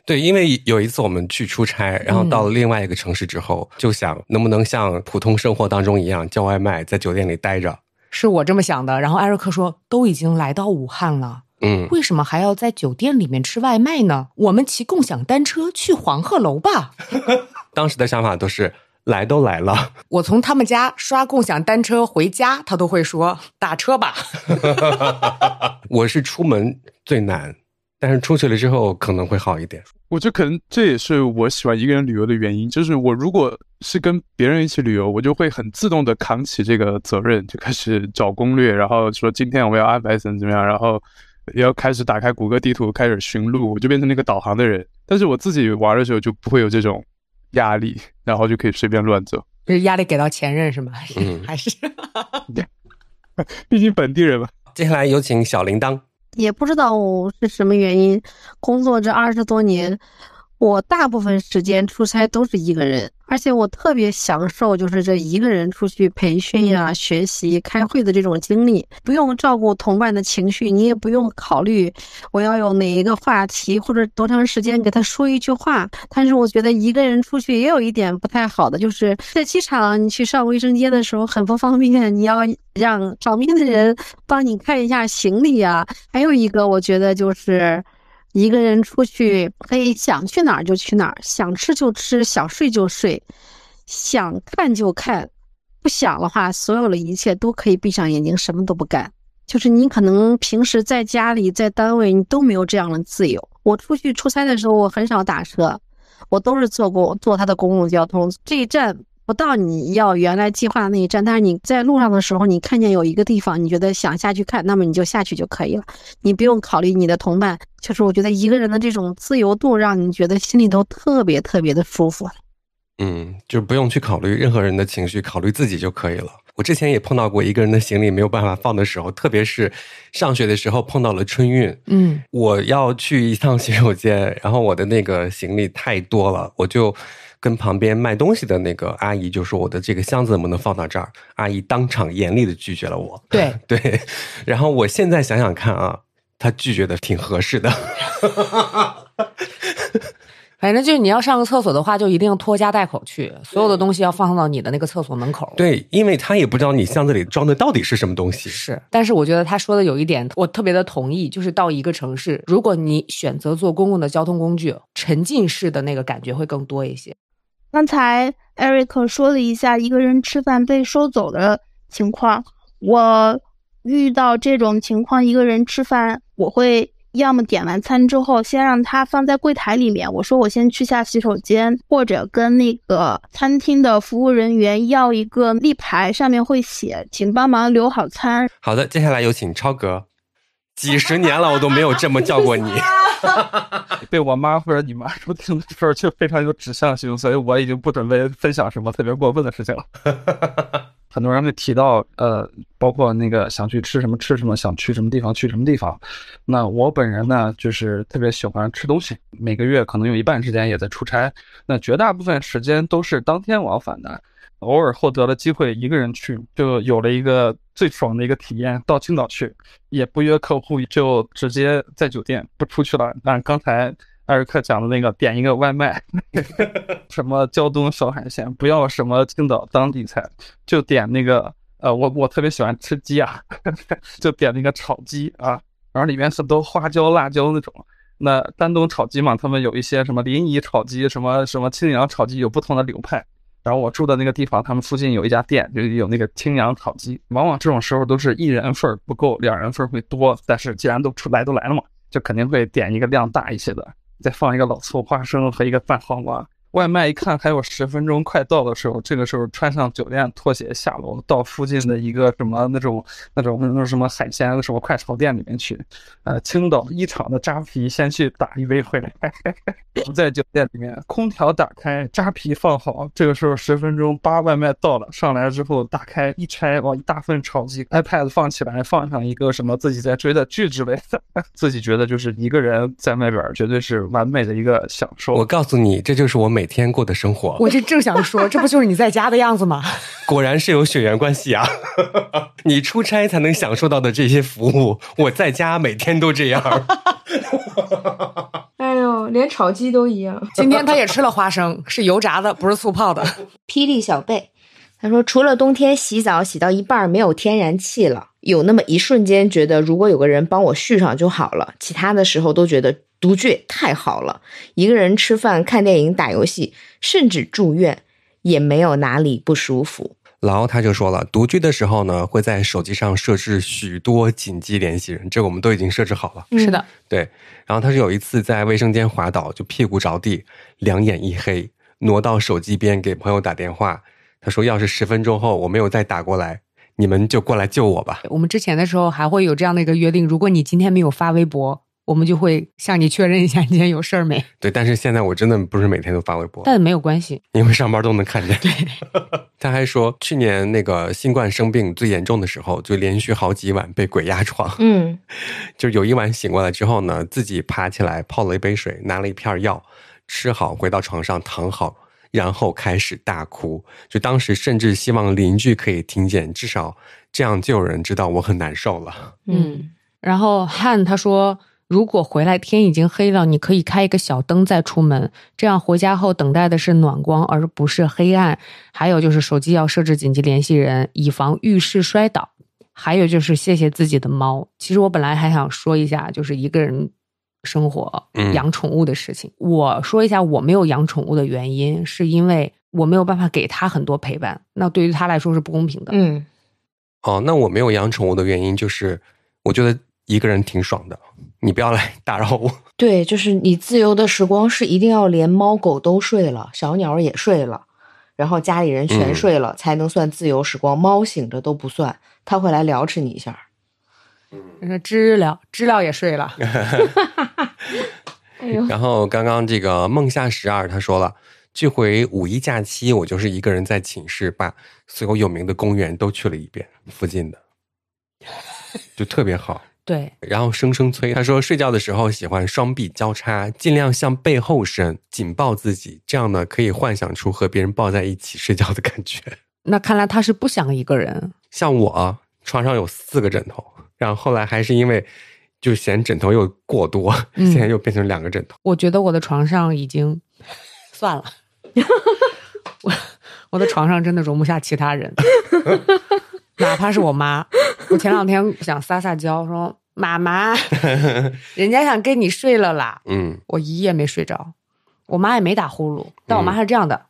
对，因为有一次我们去出差，然后到了另外一个城市之后，就想能不能像普通生活当中一样叫外卖，在酒店里待着。是我这么想的。然后艾瑞克说：“都已经来到武汉了，嗯，为什么还要在酒店里面吃外卖呢？我们骑共享单车去黄鹤楼吧。”当时的想法都是来都来了，我从他们家刷共享单车回家，他都会说打车吧。我是出门最难。但是出去了之后可能会好一点。我觉得可能这也是我喜欢一个人旅游的原因，就是我如果是跟别人一起旅游，我就会很自动的扛起这个责任，就开始找攻略，然后说今天我们要安排怎么怎么样，然后要开始打开谷歌地图开始寻路，我就变成那个导航的人。但是我自己玩的时候就不会有这种压力，然后就可以随便乱走。是压力给到前任是吗？嗯，还是？毕竟本地人嘛。接下来有请小铃铛。也不知道是什么原因，工作这二十多年，我大部分时间出差都是一个人。而且我特别享受，就是这一个人出去培训呀、学习、开会的这种经历，不用照顾同伴的情绪，你也不用考虑我要有哪一个话题或者多长时间给他说一句话。但是我觉得一个人出去也有一点不太好的，就是在机场你去上卫生间的时候很不方便，你要让旁边的人帮你看一下行李呀。还有一个，我觉得就是。一个人出去可以想去哪儿就去哪儿，想吃就吃，想睡就睡，想看就看，不想的话，所有的一切都可以闭上眼睛什么都不干。就是你可能平时在家里、在单位，你都没有这样的自由。我出去出差的时候，我很少打车，我都是坐公坐他的公共交通。这一站不到你要原来计划的那一站，但是你在路上的时候，你看见有一个地方，你觉得想下去看，那么你就下去就可以了，你不用考虑你的同伴。就是我觉得一个人的这种自由度，让你觉得心里头特别特别的舒服。嗯，就不用去考虑任何人的情绪，考虑自己就可以了。我之前也碰到过一个人的行李没有办法放的时候，特别是上学的时候碰到了春运，嗯，我要去一趟洗手间，然后我的那个行李太多了，我就跟旁边卖东西的那个阿姨就说：“我的这个箱子能不能放到这儿？”阿姨当场严厉的拒绝了我。对 对，然后我现在想想看啊，她拒绝的挺合适的。反正就是你要上个厕所的话，就一定要拖家带口去，所有的东西要放到你的那个厕所门口。对，因为他也不知道你箱子里装的到底是什么东西。是，但是我觉得他说的有一点，我特别的同意，就是到一个城市，如果你选择坐公共的交通工具，沉浸式的那个感觉会更多一些。刚才 Eric 说了一下一个人吃饭被收走的情况，我遇到这种情况，一个人吃饭，我会。要么点完餐之后，先让他放在柜台里面。我说我先去下洗手间，或者跟那个餐厅的服务人员要一个立牌，上面会写“请帮忙留好餐”。好的，接下来有请超哥。几十年了，我都没有这么叫过你。被我妈或者你妈说听的时候，就非常有指向性，所以我已经不准备分享什么特别过分的事情了。很多人会提到，呃，包括那个想去吃什么吃什么，想去什么地方去什么地方。那我本人呢，就是特别喜欢吃东西，每个月可能有一半时间也在出差，那绝大部分时间都是当天往返的。偶尔获得了机会一个人去，就有了一个最爽的一个体验。到青岛去，也不约客户，就直接在酒店不出去了。按刚才。艾瑞克讲的那个点一个外卖，什么胶东小海鲜，不要什么青岛当地菜，就点那个呃，我我特别喜欢吃鸡啊，就点那个炒鸡啊，然后里面很多花椒辣椒那种。那丹东炒鸡嘛，他们有一些什么临沂炒鸡，什么什么青阳炒鸡，有不同的流派。然后我住的那个地方，他们附近有一家店，就有那个青阳炒鸡。往往这种时候都是一人份不够，两人份会多。但是既然都出来都来了嘛，就肯定会点一个量大一些的。再放一个老醋花生和一个拌黄瓜。外卖一看还有十分钟快到的时候，这个时候穿上酒店拖鞋下楼，到附近的一个什么那种那种那种什么海鲜什么快炒店里面去。呃，青岛一厂的扎啤先去打一杯回来。在酒店里面，空调打开，扎啤放好。这个时候十分钟，八外卖到了，上来之后打开一拆，哇，一大份炒鸡，iPad 放起来，放上一个什么自己在追的剧之类的，自己觉得就是一个人在外边绝对是完美的一个享受。我告诉你，这就是我每。天过的生活，我这正想说，这不就是你在家的样子吗？果然是有血缘关系啊！你出差才能享受到的这些服务，我在家每天都这样。哎呦，连炒鸡都一样。今天他也吃了花生，是油炸的，不是醋泡的。霹雳小贝他说，除了冬天洗澡洗到一半没有天然气了，有那么一瞬间觉得如果有个人帮我续上就好了，其他的时候都觉得。独居太好了，一个人吃饭、看电影、打游戏，甚至住院也没有哪里不舒服。然后他就说了，独居的时候呢，会在手机上设置许多紧急联系人，这我们都已经设置好了。是的，对。然后他是有一次在卫生间滑倒，就屁股着地，两眼一黑，挪到手机边给朋友打电话。他说，要是十分钟后我没有再打过来，你们就过来救我吧。我们之前的时候还会有这样的一个约定，如果你今天没有发微博。我们就会向你确认一下你今天有事儿没？对，但是现在我真的不是每天都发微博，但没有关系，因为上班都能看见。对，他还说去年那个新冠生病最严重的时候，就连续好几晚被鬼压床。嗯，就有一晚醒过来之后呢，自己爬起来泡了一杯水，拿了一片药，吃好，回到床上躺好，然后开始大哭。就当时甚至希望邻居可以听见，至少这样就有人知道我很难受了。嗯，然后汉他说。如果回来天已经黑了，你可以开一个小灯再出门，这样回家后等待的是暖光，而不是黑暗。还有就是手机要设置紧急联系人，以防遇事摔倒。还有就是谢谢自己的猫。其实我本来还想说一下，就是一个人生活养宠物的事情。我说一下我没有养宠物的原因，是因为我没有办法给它很多陪伴，那对于它来说是不公平的。嗯，哦，那我没有养宠物的原因就是，我觉得一个人挺爽的。你不要来打扰我。对，就是你自由的时光是一定要连猫狗都睡了，小鸟也睡了，然后家里人全嗯睡了、才能算自由时光，猫醒着都不算，它会来撩吃你一下。那知了，知了也睡了。哎呦，然后刚刚这个梦夏十二他说了，这回五一假期我就是一个人在寝室把所有有名的公园都去了一遍，附近的，就特别好。对，然后生生催他说，睡觉的时候喜欢双臂交叉，尽量向背后伸，紧抱自己，这样呢可以幻想出和别人抱在一起睡觉的感觉。那看来他是不想一个人。像我床上有四个枕头，然后后来还是因为就嫌枕头又过多，嗯现在又变成两个枕头。我觉得我的床上已经 算了，我我的床上真的容不下其他人，哪怕是我妈。我前两天想撒撒娇，说妈妈，人家想跟你睡了啦，嗯，我一夜没睡着，我妈也没打呼噜，但我妈是这样的，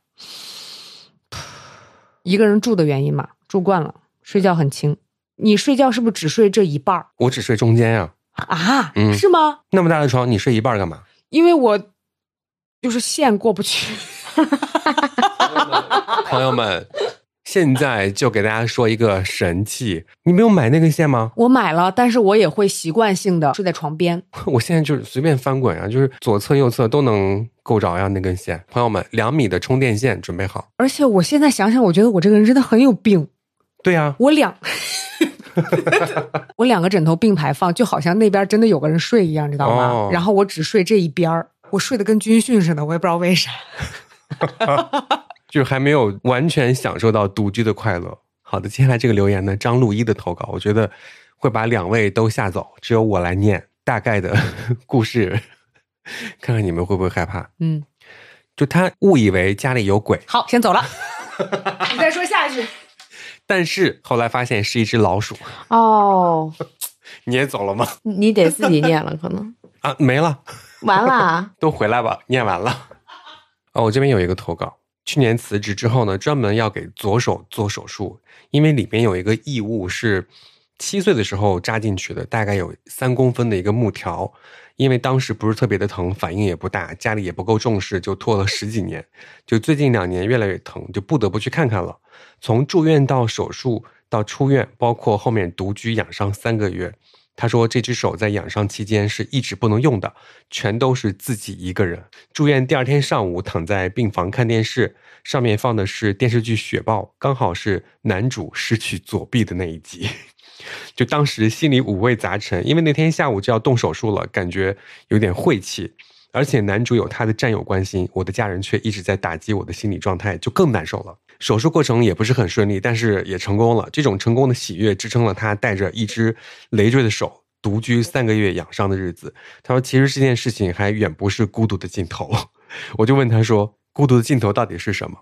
一个人住的原因嘛，住惯了，睡觉很轻。你睡觉是不是只睡这一半儿我只睡中间呀、啊？嗯是吗？那么大的床，你睡一半干嘛？因为我就是线过不去。朋友们，现在就给大家说一个神器，你没有买那根线吗？我买了，但是我也会习惯性的睡在床边。我现在就是随便翻滚啊，就是左侧右侧都能够着呀那根线。朋友们，两米的充电线准备好。而且我现在想想，我觉得我这个人真的很有病。对呀、我两，我两个枕头并排放，就好像那边真的有个人睡一样，知道吗？哦然后我只睡这一边儿，我睡得跟军训似的，我也不知道为啥。就是还没有完全享受到独居的快乐。好的，接下来这个留言呢，张路一的投稿，我觉得会把两位都吓走，只有我来念大概的故事，看看你们会不会害怕。嗯，就他误以为家里有鬼，好，先走了。你再说下去。但是后来发现是一只老鼠。哦，你也走了吗？你得自己念了，可能啊，没了，完了。都回来吧，念完了。哦，我这边有一个投稿，去年辞职之后呢，专门要给左手做手术，因为里面有一个异物是七岁的时候扎进去的，大概有三公分的一个木条。因为当时不是特别的疼，反应也不大，家里也不够重视，就拖了十几年。就最近两年越来越疼，就不得不去看看了。从住院到手术到出院，包括后面独居养伤三个月，他说这只手在养伤期间是一直不能用的，全都是自己一个人。住院第二天上午躺在病房看电视，上面放的是电视剧《雪豹》，刚好是男主失去左臂的那一集。就当时心里五味杂陈，因为那天下午就要动手术了，感觉有点晦气。而且男主有他的战友关心，我的家人却一直在打击我的心理状态，就更难受了。手术过程也不是很顺利，但是也成功了。这种成功的喜悦支撑了他带着一只累赘的手独居三个月养伤的日子。他说：“其实这件事情还远不是孤独的尽头。”我就问他说：“孤独的尽头到底是什么？”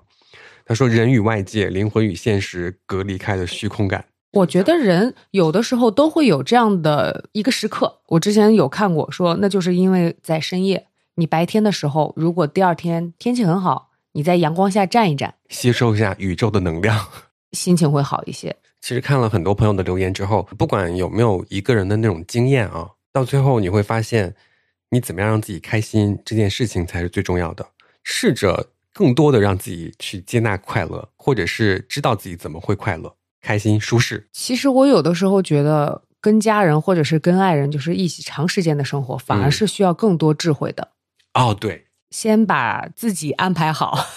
他说：“人与外界、灵魂与现实隔离开的虚空感。”我觉得人有的时候都会有这样的一个时刻。我之前有看过说，那就是因为在深夜，你白天的时候，如果第二天天气很好，你在阳光下站一站，吸收一下宇宙的能量。心情会好一些。其实看了很多朋友的留言之后，不管有没有一个人的那种经验啊，到最后你会发现，你怎么样让自己开心这件事情才是最重要的。试着更多的让自己去接纳快乐，或者是知道自己怎么会快乐、开心、舒适。其实我有的时候觉得，跟家人或者是跟爱人，就是一起长时间的生活，反而嗯是需要更多智慧的。哦，对，先把自己安排好，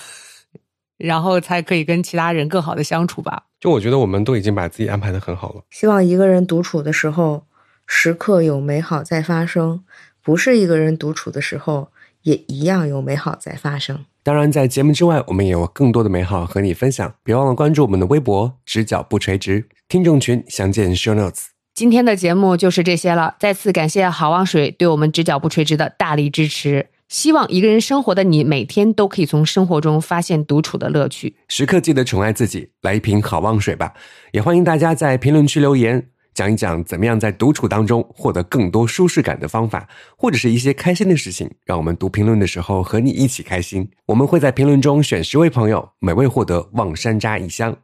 然后才可以跟其他人更好的相处吧。就我觉得我们都已经把自己安排的很好了。希望一个人独处的时候，时刻有美好在发生；不是一个人独处的时候，也一样有美好在发生。当然，在节目之外，我们也有更多的美好和你分享。别忘了关注我们的微博“直角不垂直”听众群，详见 show notes。今天的节目就是这些了，再次感谢好望水对我们直角不垂直的大力支持。希望一个人生活的你，每天都可以从生活中发现独处的乐趣。时刻记得宠爱自己，来一瓶好望水吧！也欢迎大家在评论区留言，讲一讲怎么样在独处当中获得更多舒适感的方法，或者是一些开心的事情，让我们读评论的时候和你一起开心。我们会在评论中选十位朋友，每位获得望山楂一箱。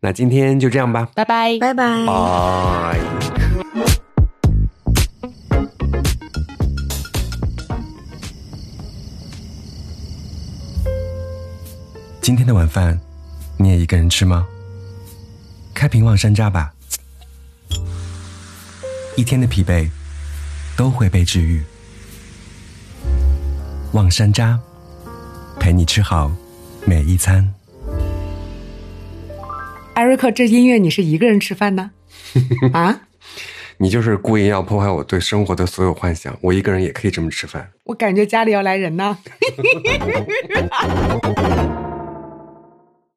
那今天就这样吧，拜拜。拜拜。拜。今天的晚饭你也一个人吃吗？开瓶望山楂吧，一天的疲惫都会被治愈。望山楂，陪你吃好每一餐。艾瑞克，这音乐你是一个人吃饭呢？啊？你就是故意要破坏我对生活的所有幻想。我一个人也可以这么吃饭。我感觉家里要来人呐。